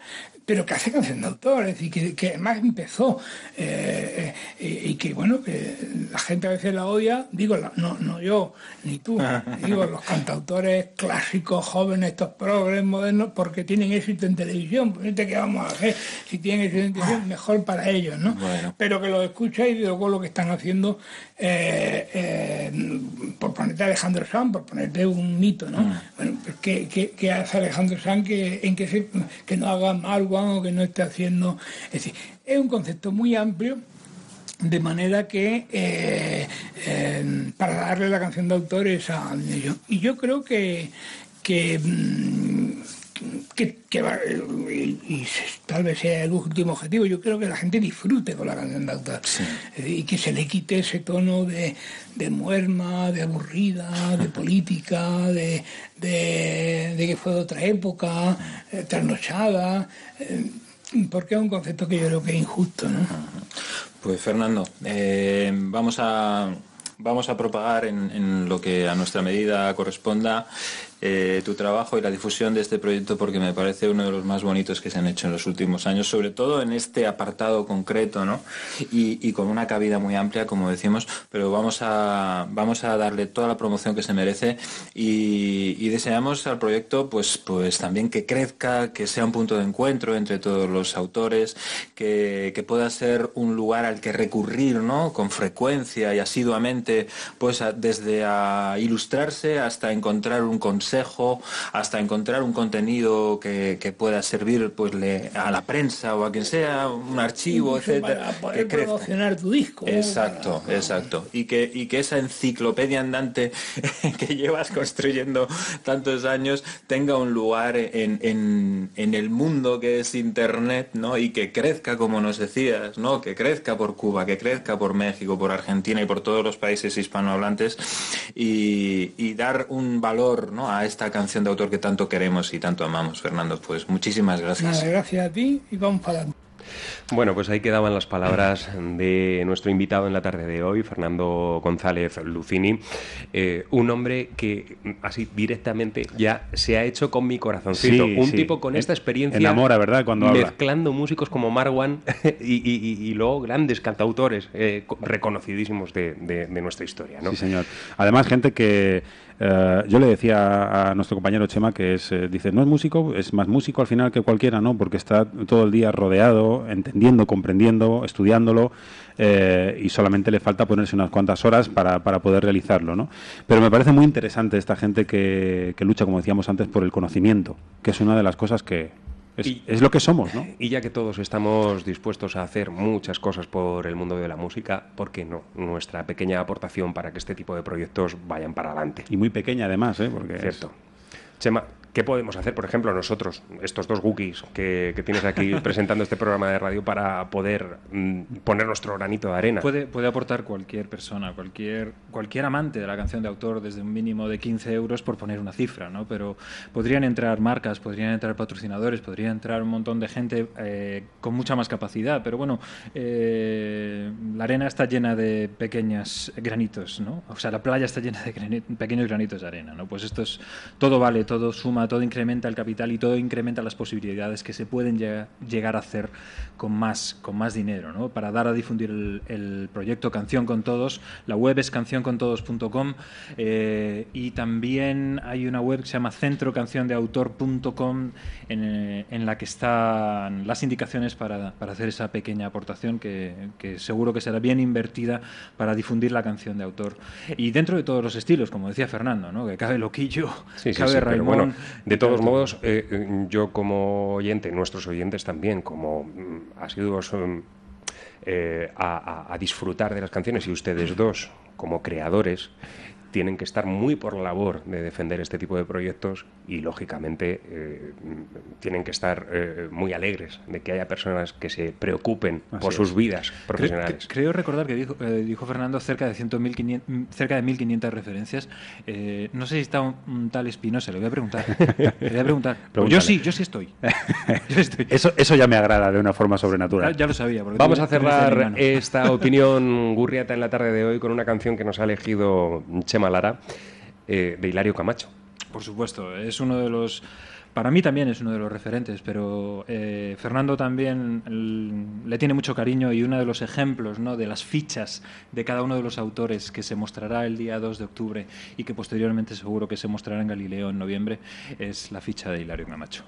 pero que hace canción de autor, es decir, que, que además empezó eh, eh, y que bueno, que la gente a veces la odia, digo, la- no, no yo, ni tú, *laughs* digo, los cantautores clásicos, jóvenes, estos progres modernos, porque tienen éxito en televisión, pues ¿qué vamos a hacer? Si tienen éxito en televisión, mejor para ellos, ¿no? Pero que lo escucháis y luego lo que están haciendo, eh, por ponerte a Alejandro Sanz, por ponerte un mito, ¿no? Bueno, pues ¿qué, qué- qué hace Alejandro Sanz que, en que, se- que no haga mal o que no esté haciendo? Es decir, es un concepto muy amplio de manera que eh, eh, para darle la canción de autor esa y yo creo que que mm, que, que va- y, y tal vez sea el último objetivo. Yo creo que la gente disfrute con la canción de autor Eh, y que se le quite ese tono de, de muerma de aburrida de política de, de, de que fue de otra época eh, trasnochada eh, porque es un concepto que yo creo que es injusto ¿no? Pues Fernando, eh, vamos a vamos a propagar en, en lo que a nuestra medida corresponda eh, tu trabajo y la difusión de este proyecto porque me parece uno de los más bonitos que se han hecho en los últimos años, sobre todo en este apartado concreto, ¿no? Y, con una cabida muy amplia, como decimos, pero vamos a vamos a darle toda la promoción que se merece y, deseamos al proyecto, pues, pues también que crezca, que sea un punto de encuentro entre todos los autores, que, que pueda ser un lugar al que recurrir, ¿no? Con frecuencia y asiduamente, pues desde a ilustrarse hasta encontrar un consejo, hasta encontrar un contenido que, que pueda servir pues le- a la prensa o a quien sea, un archivo, etcétera, para poder que crezca. promocionar tu disco Exacto, exacto. Y que, y que esa enciclopedia andante *laughs* que llevas construyendo tantos años tenga un lugar en, en- en el mundo que es Internet, ¿no? Y que crezca, como nos decías, ¿no? Que crezca por Cuba, que crezca por México, por Argentina y por todos los países hispanohablantes y, y dar un valor, ¿no? A esta canción de autor que tanto queremos y tanto amamos, Fernando. Pues muchísimas gracias. Nada, gracias a ti y vamos para adelante. Bueno, pues ahí quedaban las palabras de nuestro invitado en la tarde de hoy, Fernando González Lucini, Eh, un hombre que mm, así directamente ya se ha hecho con mi corazoncito. Sí, un sí. tipo con esta experiencia. Enamora, ¿verdad? Cuando habla. mezclando músicos como Marwan *laughs* y, y- y- y luego grandes cantautores eh, co- reconocidísimos de, de- de nuestra historia, ¿no? Sí, señor. Además, gente que eh, yo le decía a nuestro compañero Chema que es, eh, dice, no es músico, es más músico al final que cualquiera, ¿no? Porque está todo el día rodeado, entendiendo, comprendiendo, estudiándolo eh, y solamente le falta ponerse unas cuantas horas para, para poder realizarlo, ¿no? Pero me parece muy interesante esta gente que, que lucha, como decíamos antes, por el conocimiento, que es una de las cosas que es, Y- es lo que somos, ¿no? Y ya que todos estamos dispuestos a hacer muchas cosas por el mundo de la música, ¿por qué no? Nuestra pequeña aportación para que este tipo de proyectos vayan para adelante. Y muy pequeña además, ¿eh? Porque es- Cierto. Chema, ¿qué podemos hacer, por ejemplo, nosotros, estos dos gookies que, que tienes aquí *laughs* presentando este programa de radio para poder mm, poner nuestro granito de arena? Puede, puede aportar cualquier persona, cualquier, cualquier amante de la canción de autor desde un mínimo de 15 euros por poner una cifra, ¿no? Pero podrían entrar marcas, podrían entrar patrocinadores, podría entrar un montón de gente eh, con mucha más capacidad. Pero bueno, eh, la arena está llena de pequeños granitos, ¿no? O sea, la playa está llena de grani- pequeños granitos de arena, ¿no? Pues esto es, todo vale, todo suma, todo incrementa el capital y todo incrementa las posibilidades que se pueden llega- llegar a hacer con más, con más dinero, ¿no? Para dar a difundir el, el proyecto Canción con Todos, la web es cancioncontodos.com eh, y también hay una web que se llama centrocanciondeautor.com en, eh, en la que están las indicaciones para, para hacer esa pequeña aportación que, que seguro que será bien invertida para difundir la canción de autor. Y dentro de todos los estilos, como decía Fernando, ¿no? que cabe Loquillo, Sí, cabe sí, pero Raimón, bueno, De todos modos, eh, yo como oyente, nuestros oyentes también, como mm, asiduos mm, eh, a, a- a disfrutar de las canciones y ustedes dos como creadores tienen que estar muy por la labor de defender este tipo de proyectos y lógicamente eh, tienen que estar eh, muy alegres de que haya personas que se preocupen Así por es. sus vidas Creo- profesionales. cre- Creo, recordar que dijo, eh, dijo Fernando cerca de, 100.500 mm, cerca de 1.500 referencias. Eh, no sé si está un, un tal Espinosa, le voy a preguntar. *laughs* le voy a preguntar. Pues yo sí, yo sí estoy. *laughs* Yo estoy. Eso, eso ya me agrada de una forma sobrenatural. Ya, ya lo sabía. Vamos a cerrar esta opinión gurriata en la tarde de hoy con una canción que nos ha elegido Chema Lara, eh, de Hilario Camacho. Por supuesto, es uno de los. Para mí también es uno de los referentes, pero eh, Fernando también le tiene mucho cariño y uno de los ejemplos ¿no? de las fichas de cada uno de los autores que se mostrará el día 2 de octubre y que posteriormente seguro que se mostrará en Galileo en noviembre es la ficha de Hilario Camacho.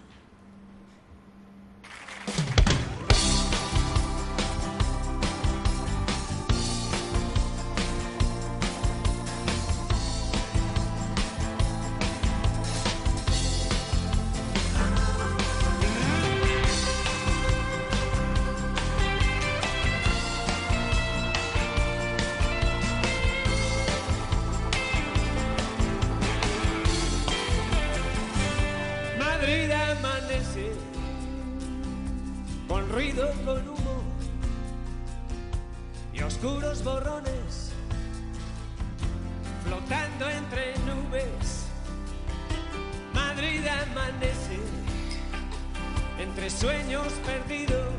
Perdidos,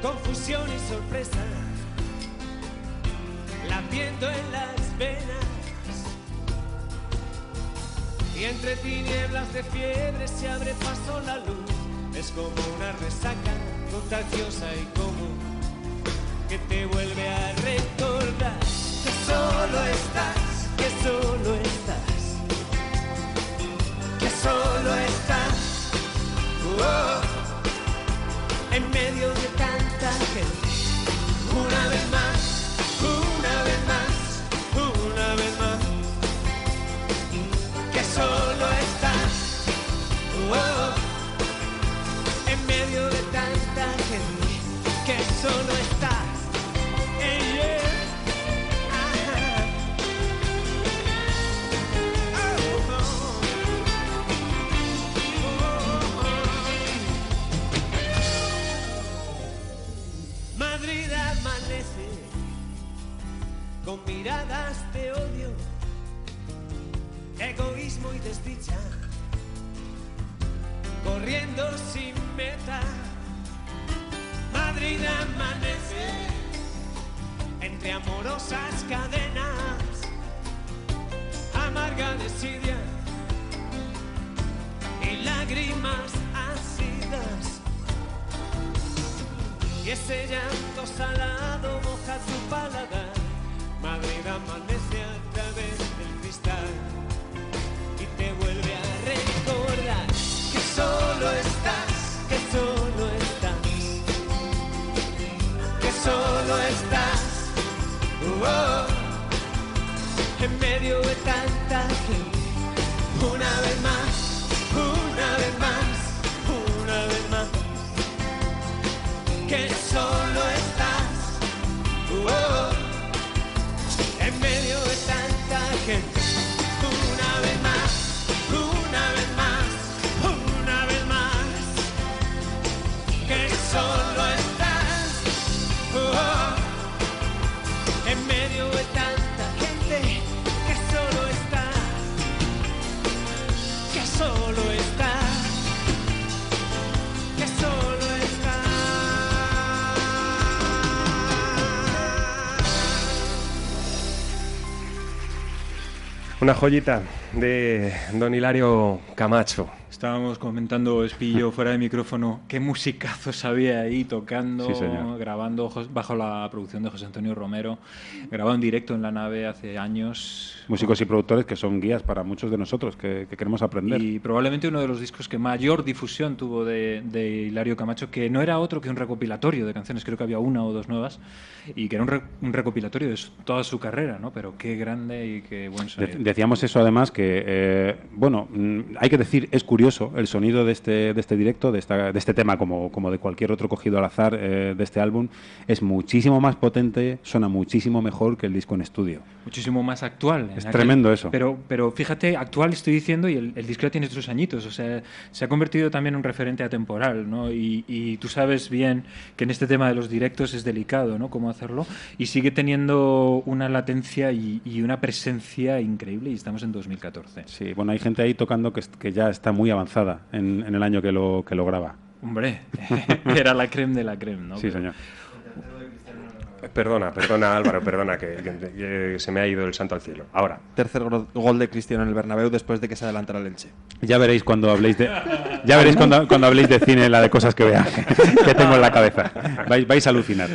confusión y sorpresa, latiendo en las venas. Y entre tinieblas de fiebre se abre paso la luz. Es como una resaca contagiosa y común que te vuelve a recordar que solo estás, que solo estás, que solo estás. Oh, en medio de tanta gente. Una vez más, una vez más, una vez más. Que solo estás. Oh, en medio de tanta gente que solo estás miradas de odio egoísmo y desdicha, corriendo sin meta. Madrid amanece entre amorosas cadenas, amarga desidia y lágrimas ácidas. Y ese llanto salado Una joyita de don Hilario Camacho. Estábamos comentando Espillo *laughs* fuera de micrófono qué musicazos había ahí tocando, Sí, grabando bajo la producción de José Antonio Romero, grabado en directo en la nave hace años. Músicos y productores que son guías para muchos de nosotros que, que queremos aprender. Y probablemente uno de los discos que mayor difusión tuvo de, de Hilario Camacho, que no era otro que un recopilatorio de canciones, creo que había una o dos nuevas, y que era un, re- un recopilatorio de su- toda su carrera, ¿no? Pero qué grande y qué buen De- sonido. Decíamos eso además que, eh, bueno, mm, hay que decir, es curioso el sonido de este, de este directo, de, esta- de este tema, como, como de cualquier otro cogido al azar eh, de este álbum, es muchísimo más potente, suena muchísimo mejor que el disco en estudio. muchísimo más actual. Es tremendo eso. Pero, pero fíjate, actual estoy diciendo y el, el disco tiene sus añitos, o sea, se ha convertido también en un referente atemporal, ¿no? Y, y tú sabes bien que en este tema de los directos es delicado, ¿no? Cómo hacerlo y sigue teniendo una latencia y, y una presencia increíble y estamos en 2014. Sí, bueno, hay gente ahí tocando que, que ya está muy avanzada en, en el año que lo, que lo graba. Hombre, *laughs* era la creme de la creme, ¿no? Sí, señor. Perdona, perdona Álvaro, perdona, que, que- que se me ha ido el santo al cielo. Ahora. Tercer gol de Cristiano en el Bernabéu después de que se adelantara el Elche. Ya veréis cuando habléis de ya veréis cuando, cuando habléis de cine la de cosas que vea *laughs* que tengo en la cabeza. Vais, vais a alucinar.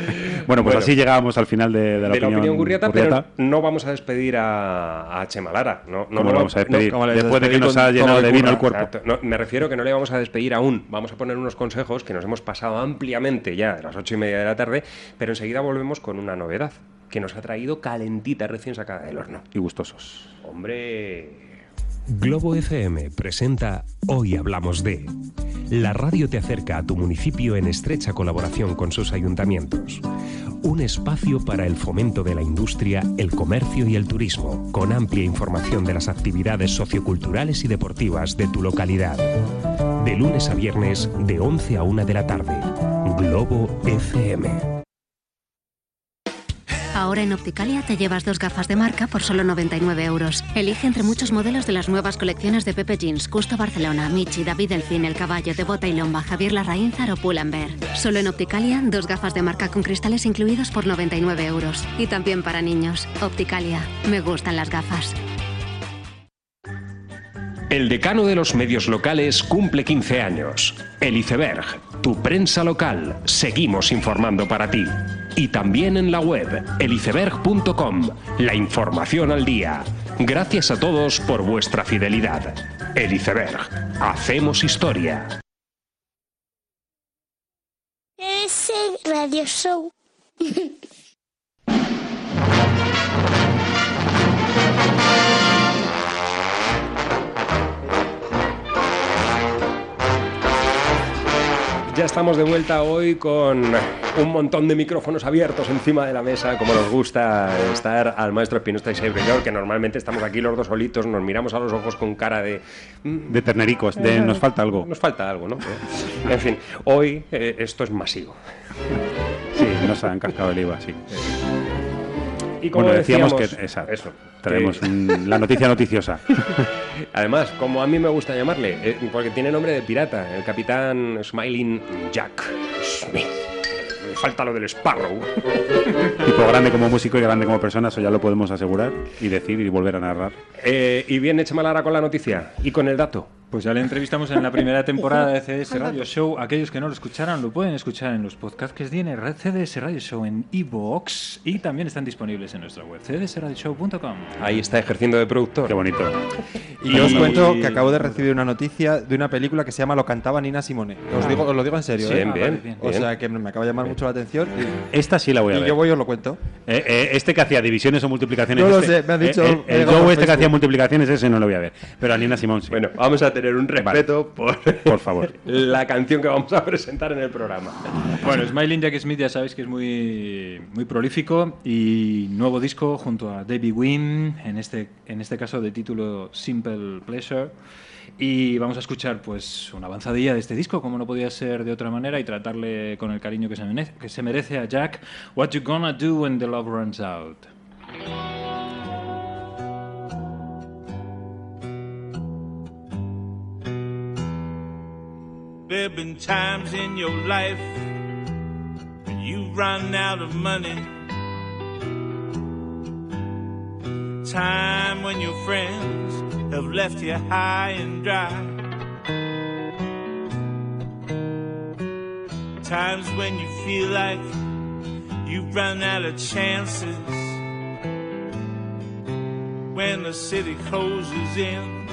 Bueno, pues Bueno. así llegábamos al final de, de la, de la opinión Gurriata, Gurriata. pero no vamos a despedir a, a Chema Lara. No, no ¿Cómo lo vamos a despedir? ¿cómo le Después de que nos ha llenado el de vino el cuerpo. Exacto. No, me refiero que no le vamos a despedir aún. Vamos a poner unos consejos que nos hemos pasado ampliamente ya a las ocho y media de la tarde, pero enseguida volvemos con una novedad que nos ha traído calentita, recién sacada del horno. Y gustosos. Hombre... Globo FM presenta Hoy Hablamos de. La radio te acerca a tu municipio en estrecha colaboración con sus ayuntamientos. Un espacio para el fomento de la industria, el comercio y el turismo, con amplia información de las actividades socioculturales y deportivas de tu localidad. De lunes a viernes, de 11 a 1 de la tarde. Globo FM. Ahora en Opticalia te llevas dos gafas de marca por solo 99 euros. Elige entre muchos modelos de las nuevas colecciones de Pepe Jeans, Custo Barcelona, Michi, David Delfín, El Caballo, de Bota y Lomba, Javier Larraínzar o Pull&Bear. Solo en Opticalia, dos gafas de marca con cristales incluidos por 99 euros. Y también para niños. Opticalia. Me gustan las gafas. El decano de los medios locales cumple 15 años. El Iceberg, tu prensa local. Seguimos informando para ti. Y también en la web eliceberg.com. La información al día. Gracias a todos por vuestra fidelidad. El Iceberg. Hacemos historia. Ese radio show. *laughs* Ya estamos de vuelta hoy con un montón de micrófonos abiertos encima de la mesa, como nos gusta estar al maestro Espinosta y Seibreyor, que normalmente estamos aquí los dos solitos, nos miramos a los ojos con cara de... "Mm, De ternericos, de eh, nos falta algo. Nos falta algo, ¿no? En fin, hoy eh, esto es masivo. Sí, nos han cascado el IVA, sí. Y como bueno, decíamos, decíamos, que exacto, eso, traemos un- la noticia noticiosa. *laughs* Además, como a mí me gusta llamarle, eh, porque tiene nombre de pirata, el capitán Smiling Jack Smith. Me falta lo del Sparrow. Tipo grande como músico y grande como persona, eso ya lo podemos asegurar y decir y volver a narrar. Eh, y bien, échame Lara con la noticia y con el dato. Pues ya le entrevistamos en la primera temporada de CDS Radio Show. Aquellos que no lo escucharan lo pueden escuchar en los podcasts que tiene Red CDS Radio Show en iVoox y también están disponibles en nuestra web cdsradioshow.com. Ahí está ejerciendo de productor. Qué bonito. Y yo os cuento que acabo de recibir una noticia de una película que se llama Lo cantaba Nina Simone. Os, digo, os lo digo en serio, Bien, ¿eh? Ah, bien, vale, bien. O bien. sea que me acaba de llamar mucho la atención. Y, Esta sí la voy a y ver. yo voy y os lo cuento. Eh, eh, este que hacía divisiones o multiplicaciones. No lo este- sé, me ha dicho- eh, el Joe este que hacía multiplicaciones, ese no lo voy a ver. Pero a Nina Simón sí. Bueno, vamos a tener un respeto por, por favor. *laughs* la canción que vamos a presentar en el programa. Bueno, Smiling Jack Smith ya sabéis que es muy, muy prolífico y nuevo disco junto a David Wynn, en este, en este caso de título Simple Pleasure. Y vamos a escuchar pues una avanzadilla de este disco, como no podía ser de otra manera, y tratarle con el cariño que se merece, que se merece a Jack. What you gonna do when the love runs out? There have been times in your life when you've run out of money. Time when your friends have left you high and dry. Times when you feel like you've run out of chances. When the city closes in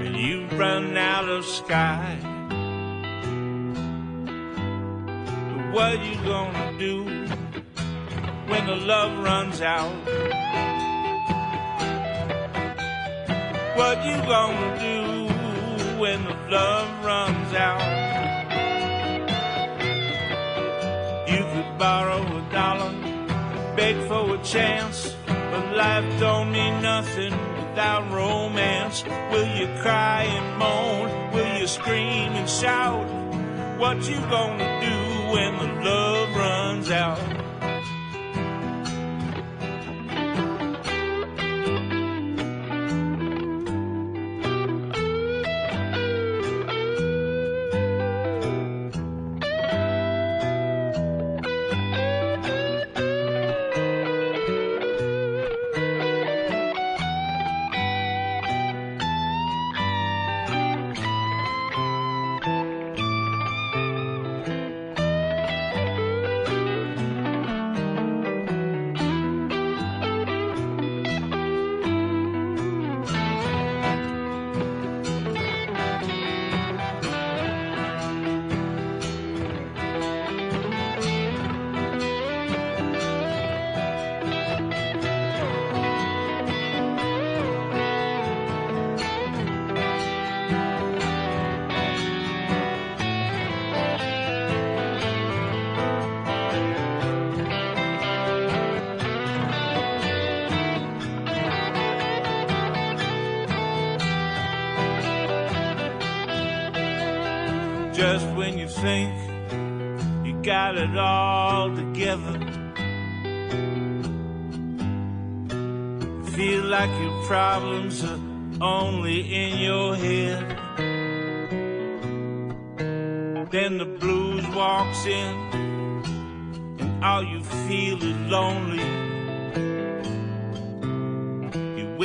and you run out of sky. What you gonna do when the love runs out? What you gonna do when the love runs out? You could borrow a dollar, beg for a chance, but life don't mean nothing without romance. Will you cry and moan? Will you scream and shout? What you gonna do when the love runs out?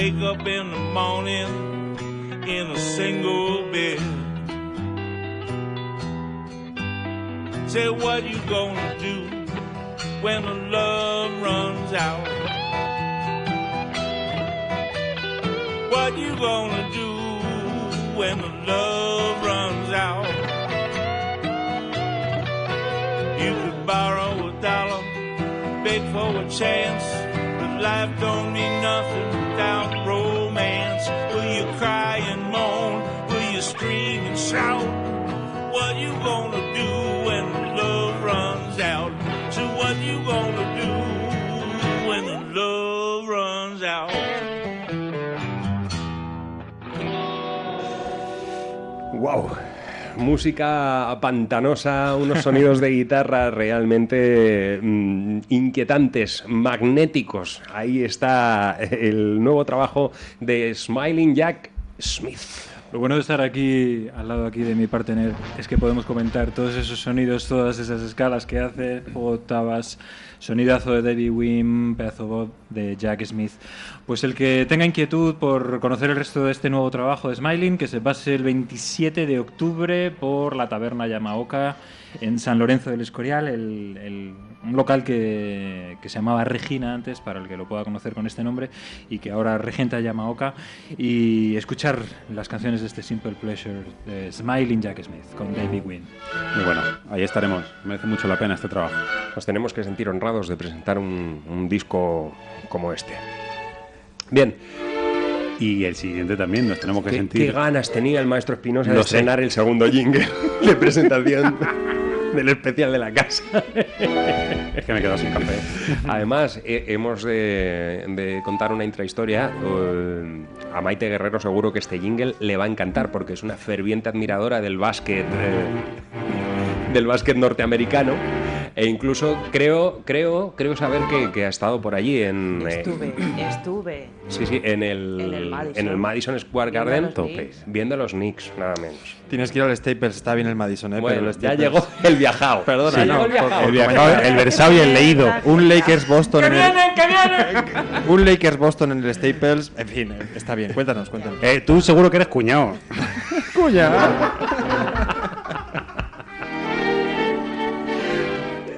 Wake up in the morning in a single bed. Say what you gonna do when the love runs out? What you gonna do when the love runs out? You could borrow a dollar, beg for a chance, but life don't mean nothing Música pantanosa, unos sonidos de guitarra realmente mm, inquietantes, magnéticos. Ahí está el nuevo trabajo de Smiling Jack Smith. Lo bueno de estar aquí, al lado aquí de mi partner, es que podemos comentar todos esos sonidos, todas esas escalas que hace, octavas, sonidazo de David Wim, pedazo de Jack Smith. Pues el que tenga inquietud por conocer el resto de este nuevo trabajo de Smiling, que se pase el 27 de octubre por la taberna Yamaoka en San Lorenzo del Escorial, el, el- un local que, que se llamaba Regina antes, para el que lo pueda conocer con este nombre, y que ahora regenta Yamaoka, y escuchar las canciones de este Simple Pleasure de Smiling Jack Smith con David Wynn. Muy bueno, ahí estaremos. Merece mucho la pena este trabajo. Nos tenemos que sentir honrados de presentar un, un disco como este. Bien. Y el siguiente también nos tenemos que ¿Qué, sentir. qué ganas tenía el maestro Espinosa de sé. estrenar el segundo jingle *laughs* de presentación del especial de la casa. Es que me he quedado sin café. Además, eh, hemos de, de contar una intrahistoria. eh, a Maite Guerrero seguro que este jingle le va a encantar porque es una ferviente admiradora del básquet eh, del básquet norteamericano e incluso creo creo creo saber que, que ha estado por allí en eh, Estuve, estuve. sí sí en el En el Madison. en el Madison Square Viendo Garden los Knicks. viendo los Knicks nada menos Tienes que ir al Staples, está bien el Madison, ¿eh? Bueno, pero el ya Staples- llegó el viajado. Perdona, Sí, no, el viajado. El versado y el leído. Un Lakers Boston ¡Que en el, vienen, que vienen! un Lakers Boston en el Staples, en fin, eh, está bien. Cuéntanos, cuéntanos. Eh, tú seguro que eres cuñado. *laughs*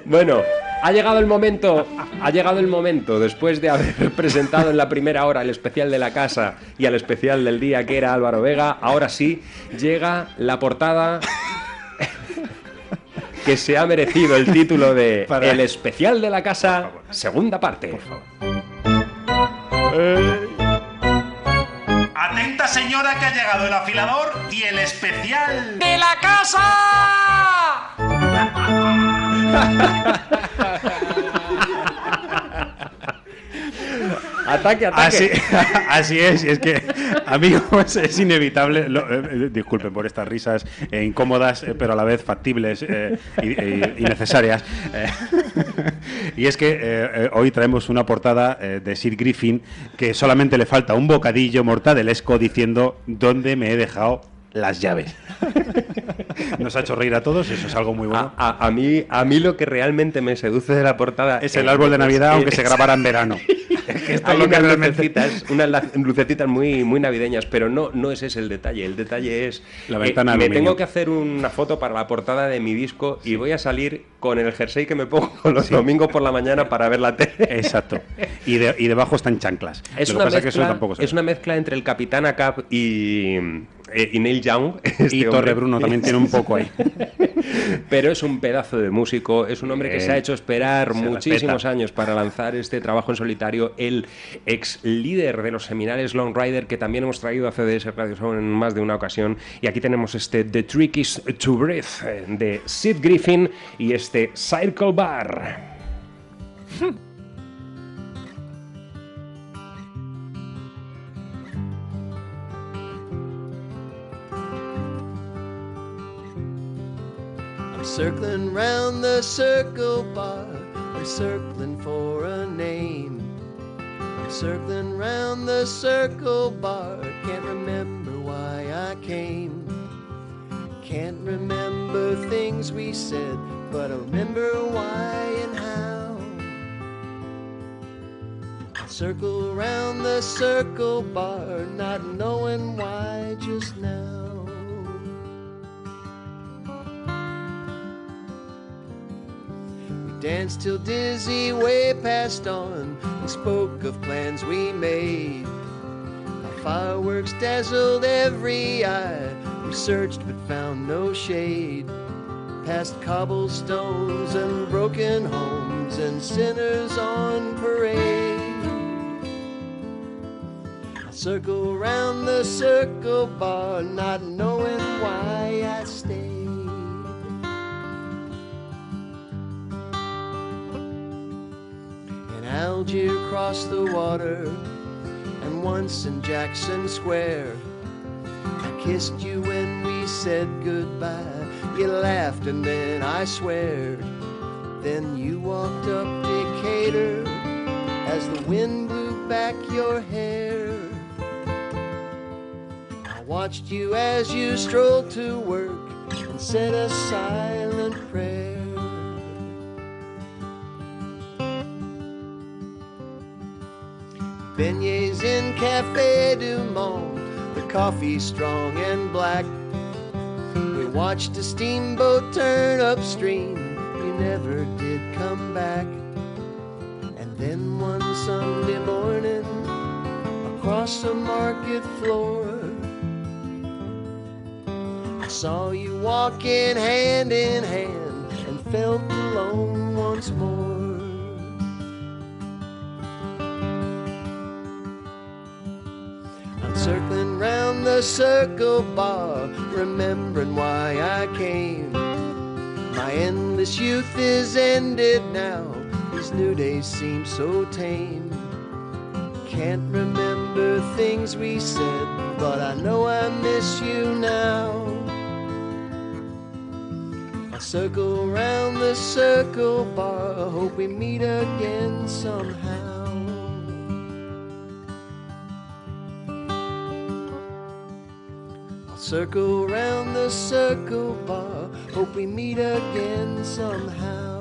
Bueno, ha llegado el momento, ha llegado el momento, después de haber *laughs* presentado en la primera hora el especial de la casa y al especial del día que era Álvaro Vega, ahora sí llega la portada que se ha merecido el título de *laughs* Para- El especial de la casa, segunda parte. Por favor. Atenta señora que ha llegado el afilador y el especial ¡De la casa! *laughs* *laughs* Ataque, Así, ataque. *laughs* así es, y es que, amigos, *laughs* es inevitable. lo- eh, eh, disculpen por estas risas eh, incómodas, eh, pero a la vez factibles y, necesarias. Y es que hoy traemos una portada de Sid Griffin que solamente le falta un bocadillo mortadelesco diciendo dónde me he dejado las llaves. *laughs* Nos ha hecho reír a todos, eso es algo muy bueno. A, a- a mí, a mí lo que realmente me seduce de la portada Es el árbol de Navidad, aunque se grabara en verano. *laughs* Es que Esto hay es lo que unas realmente- lucecitas, unas lucecitas muy, muy navideñas, pero no, no es ese el detalle. El detalle es La eh, ventana me aluminio. tengo que hacer una foto para la portada de mi disco y voy a salir con el jersey que me pongo *laughs* los domingos por la mañana para ver la tele. Exacto. Y, de- y debajo están chanclas. Es Lo que una, pasa es que eso mezcla, tampoco es una mezcla entre el Capitán Acap y, eh, y Neil Young. *laughs* este Y hombre. Torre Bruno también tiene un poco ahí. *laughs* Pero es un pedazo de músico, es un hombre que se ha hecho esperar muchísimos respeta. años para lanzar este trabajo en solitario. El ex líder de los seminales Long Rider, que también hemos traído a CDS Radio Show en más de una ocasión. Y aquí tenemos este The Trick is to Breathe eh, de Sid Griffin y este Circle Bar. Circling round the circle bar. I'm circling for a name. I'm circling round the circle bar. Can't remember why I came. Can't remember things we said, but I remember why and how. Circle round the circle bar, not knowing why just now. Danced till dizzy, way past on. and spoke of plans we made. Our fireworks dazzled every eye. We searched but found no shade. Past cobblestones and broken homes and sinners on parade. I circle round the circle bar, not knowing why I stayed. In Algiers, across the water, and once in Jackson Square. I kissed you when we said goodbye. You laughed and then I swear. Then you walked up Decatur as the wind blew back your hair. I watched you as you strolled to work and said a silent prayer. Beignets in Cafe Du Monde, the coffee strong and black. We watched a steamboat turn upstream, you never did come back. And then one Sunday morning, across the market floor, I saw you walking hand in hand and felt alone once more. Circling round the circle bar, remembering why I came. My endless youth is ended now, these new days seem so tame. Can't remember things we said, but I know I miss you now. I circle round the circle bar, hope we meet again somehow. Circle round the circle bar, hope we meet again somehow.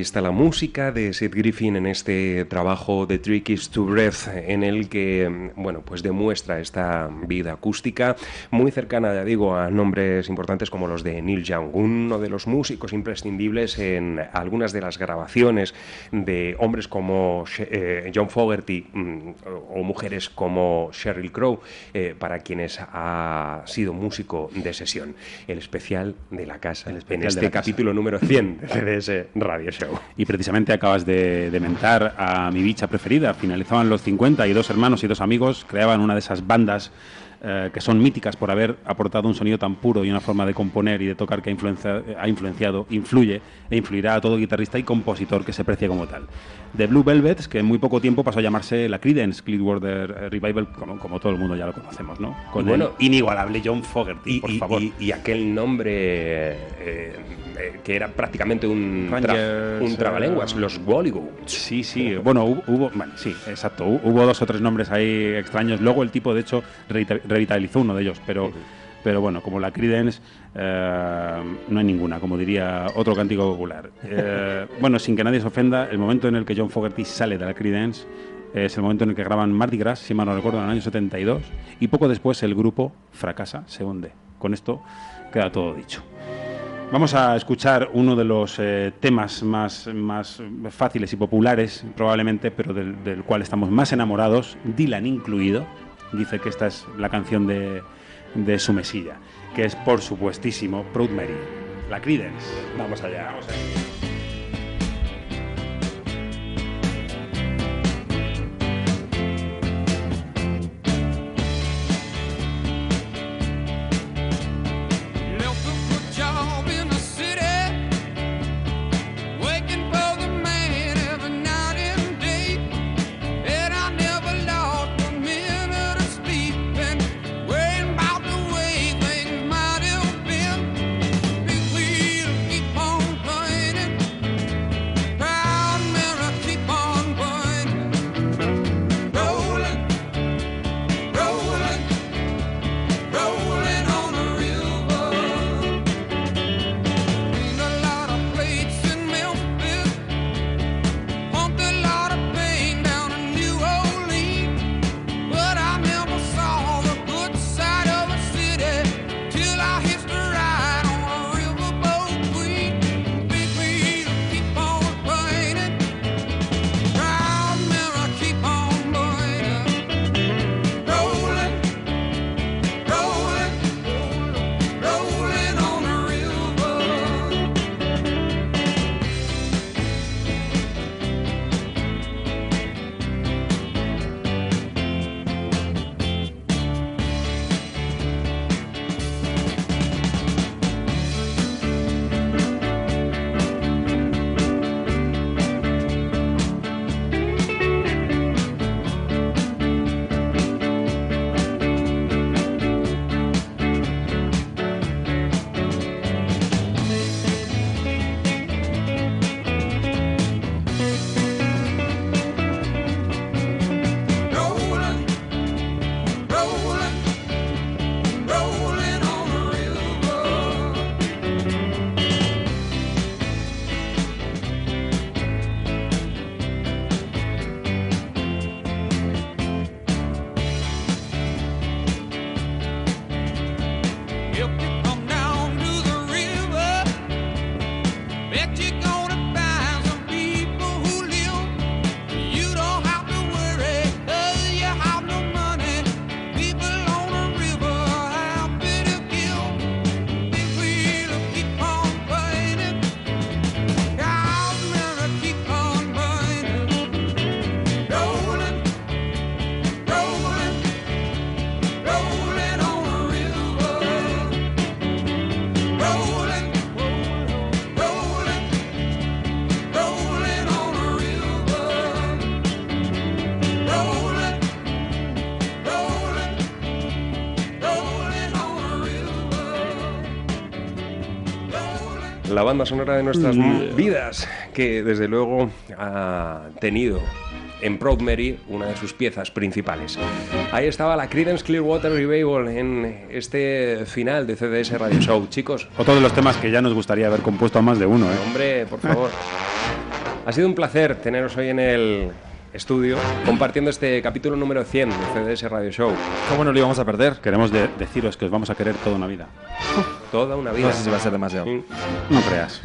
Ahí está la música de Sid Griffin en este trabajo de Trick is to Breath, en el que, bueno, pues demuestra esta vida acústica muy cercana, ya digo, a nombres importantes como los de Neil Young, uno de los músicos imprescindibles en algunas de las grabaciones de hombres como eh, John Fogerty mm, o mujeres como Sheryl Crow, eh, para quienes ha sido músico de sesión. El especial de la casa, en este casa. capítulo número 100 de CDS Radio Show. Y precisamente acabas de, de mentar a mi bicha preferida. Finalizaban los 50 y dos hermanos y dos amigos creaban una de esas bandas eh, que son míticas por haber aportado un sonido tan puro y una forma de componer y de tocar que ha, influencia- ha influenciado, influye e influirá a todo guitarrista y compositor que se precie como tal. The Blue Velvets, que en muy poco tiempo pasó a llamarse la Creedence Clearwater Revival, como, como todo el mundo ya lo conocemos, ¿no? Con Bueno, el inigualable John Fogerty, por y, favor. y- y aquel nombre eh, eh, que era prácticamente un, tra- un trabalenguas, los Gollywoods. Sí, sí, bueno, hubo, hubo- bueno, sí, exacto, hu- hubo dos o tres nombres ahí extraños. Luego el tipo, de hecho, revita- revitalizó uno de ellos, pero, pero bueno, como la Creedence, eh, no hay ninguna, como diría otro cántico popular. Eh, *laughs* bueno, sin que nadie se ofenda, el momento en el que John Fogerty sale de la Creedence es el momento en el que graban Mardi Gras, si mal no recuerdo, en el año 72, y poco después el grupo fracasa, se hunde. Con esto queda todo dicho. Vamos a escuchar uno de los eh, temas más, más fáciles y populares, probablemente, pero del, del cual estamos más enamorados, Dylan incluido. Dice que esta es la canción de, de su mesilla, que es, por supuestísimo, Proud Mary, la Creedence. Vamos allá. Vamos allá. La banda sonora de nuestras Mm. vidas, que desde luego ha tenido en Proud Mary una de sus piezas principales. Ahí estaba la Creedence Clearwater Revival en este final de CDS Radio Show. Chicos, Otro de los temas que ya nos gustaría haber compuesto a más de uno, ¿eh? hombre, por favor. Ha sido un placer teneros hoy en el estudio compartiendo este capítulo número 100 de CDS Radio Show. ¿Cómo no lo íbamos a perder? Queremos de- deciros que os vamos a querer toda una vida. Toda una vida. No sé si va a ser demasiado. No creas.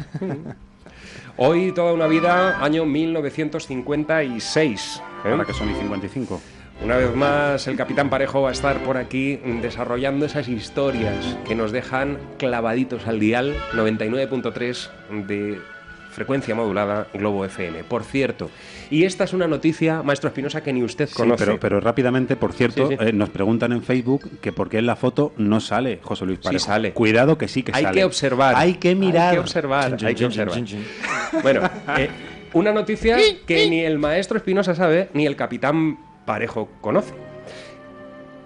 Hoy toda una vida, año 1956. ¿eh? Ahora que son y 55. Una vez más, el Capitán Parejo va a estar por aquí desarrollando esas historias que nos dejan clavaditos al dial 99.3 de frecuencia modulada Globo FM. Por cierto, y esta es una noticia, maestro Espinosa, que ni usted Sí, conoce. pero, pero rápidamente, por cierto, Sí, sí. eh, nos preguntan en Facebook que por qué en la foto no sale José Luis Parejo. sale. Cuidado que sí que hay sale. que observar. Hay que mirar. Hay que observar. Hay que observar. Bueno, *laughs* eh, una noticia que ni el maestro Espinosa sabe ni el capitán Parejo conoce.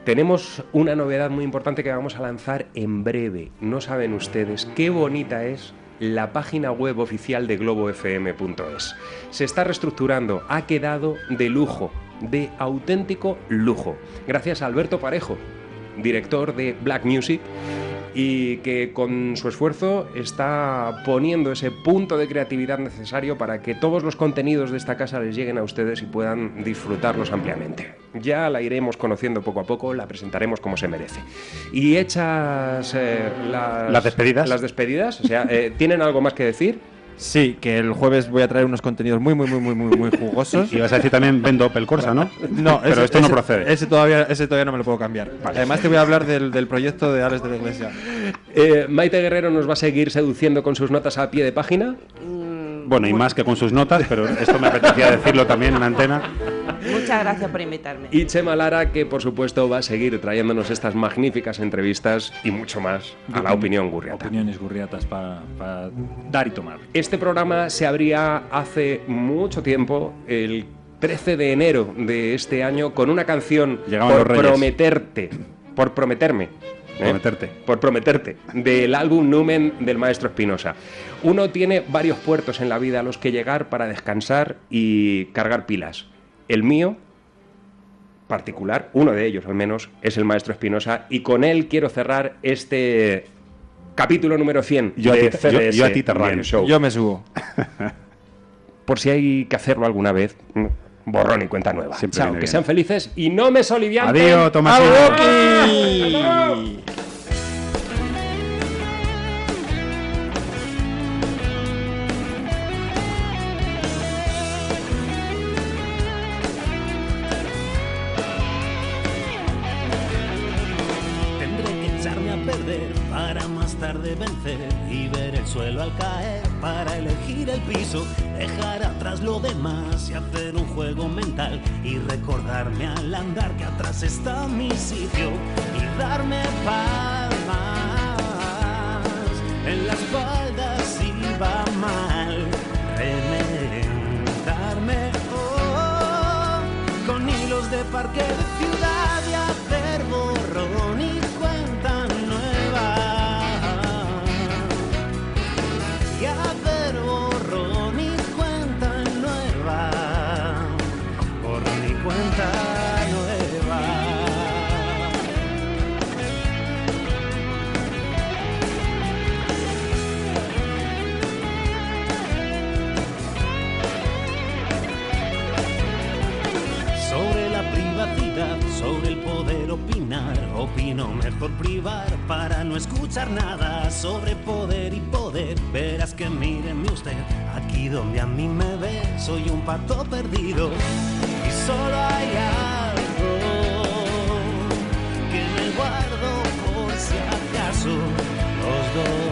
Tenemos una novedad muy importante que vamos a lanzar en breve. No saben ustedes qué bonita es la página web oficial de globofm.es. Se está reestructurando, ha quedado de lujo, de auténtico lujo. Gracias a Alberto Parejo, director de Black Music, y que con su esfuerzo está poniendo ese punto de creatividad necesario para que todos los contenidos de esta casa les lleguen a ustedes y puedan disfrutarlos ampliamente. Ya la iremos conociendo poco a poco, la presentaremos como se merece. Y hechas eh, las, Las despedidas. Las despedidas, o sea, eh, ¿tienen algo más que decir? Sí, que el jueves voy a traer unos contenidos muy, muy, muy, muy, muy, muy jugosos. *laughs* Y vas a decir también vendo Opel Corsa, ¿no? No, pero ese- esto no ese- procede. Ese todavía, ese todavía no me lo puedo cambiar. Además te voy a hablar del, del proyecto de Alex de la Iglesia. Eh, Maite Guerrero nos va a seguir seduciendo con sus notas a pie de página. Bueno, y más que con sus notas, pero esto me apetecía decirlo también en antena. Muchas gracias por invitarme. Y Chema Lara, que por supuesto va a seguir trayéndonos estas magníficas entrevistas y mucho más a la opinión gurriata. Opiniones gurriatas para dar y tomar. Este programa se abría hace mucho tiempo, el 13 de enero de este año, con una canción Llegaban por prometerte, por prometerme. ¿eh? Prometerte. Por prometerte, del álbum Numen del maestro Espinosa. Uno tiene varios puertos en la vida a los que llegar para descansar y cargar pilas. El mío, particular, uno de ellos al menos, es el maestro Espinosa y con él quiero cerrar este capítulo número 100 Yo a de ti- yo- CDS yo a ti te Radio radio. Show. Yo me subo. *laughs* Por si hay que hacerlo alguna vez, borrón y cuenta nueva. Siempre Chao, que bien. sean felices y no me solivianten. Adiós, Tomasino. Hacer un juego mental y recordarme al andar que atrás está mi sitio y darme palmas opino mejor privar para no escuchar nada sobre poder y poder. Verás que míreme usted, aquí donde a mí me ve, soy un pato perdido y solo hay algo que me guardo por si acaso los dos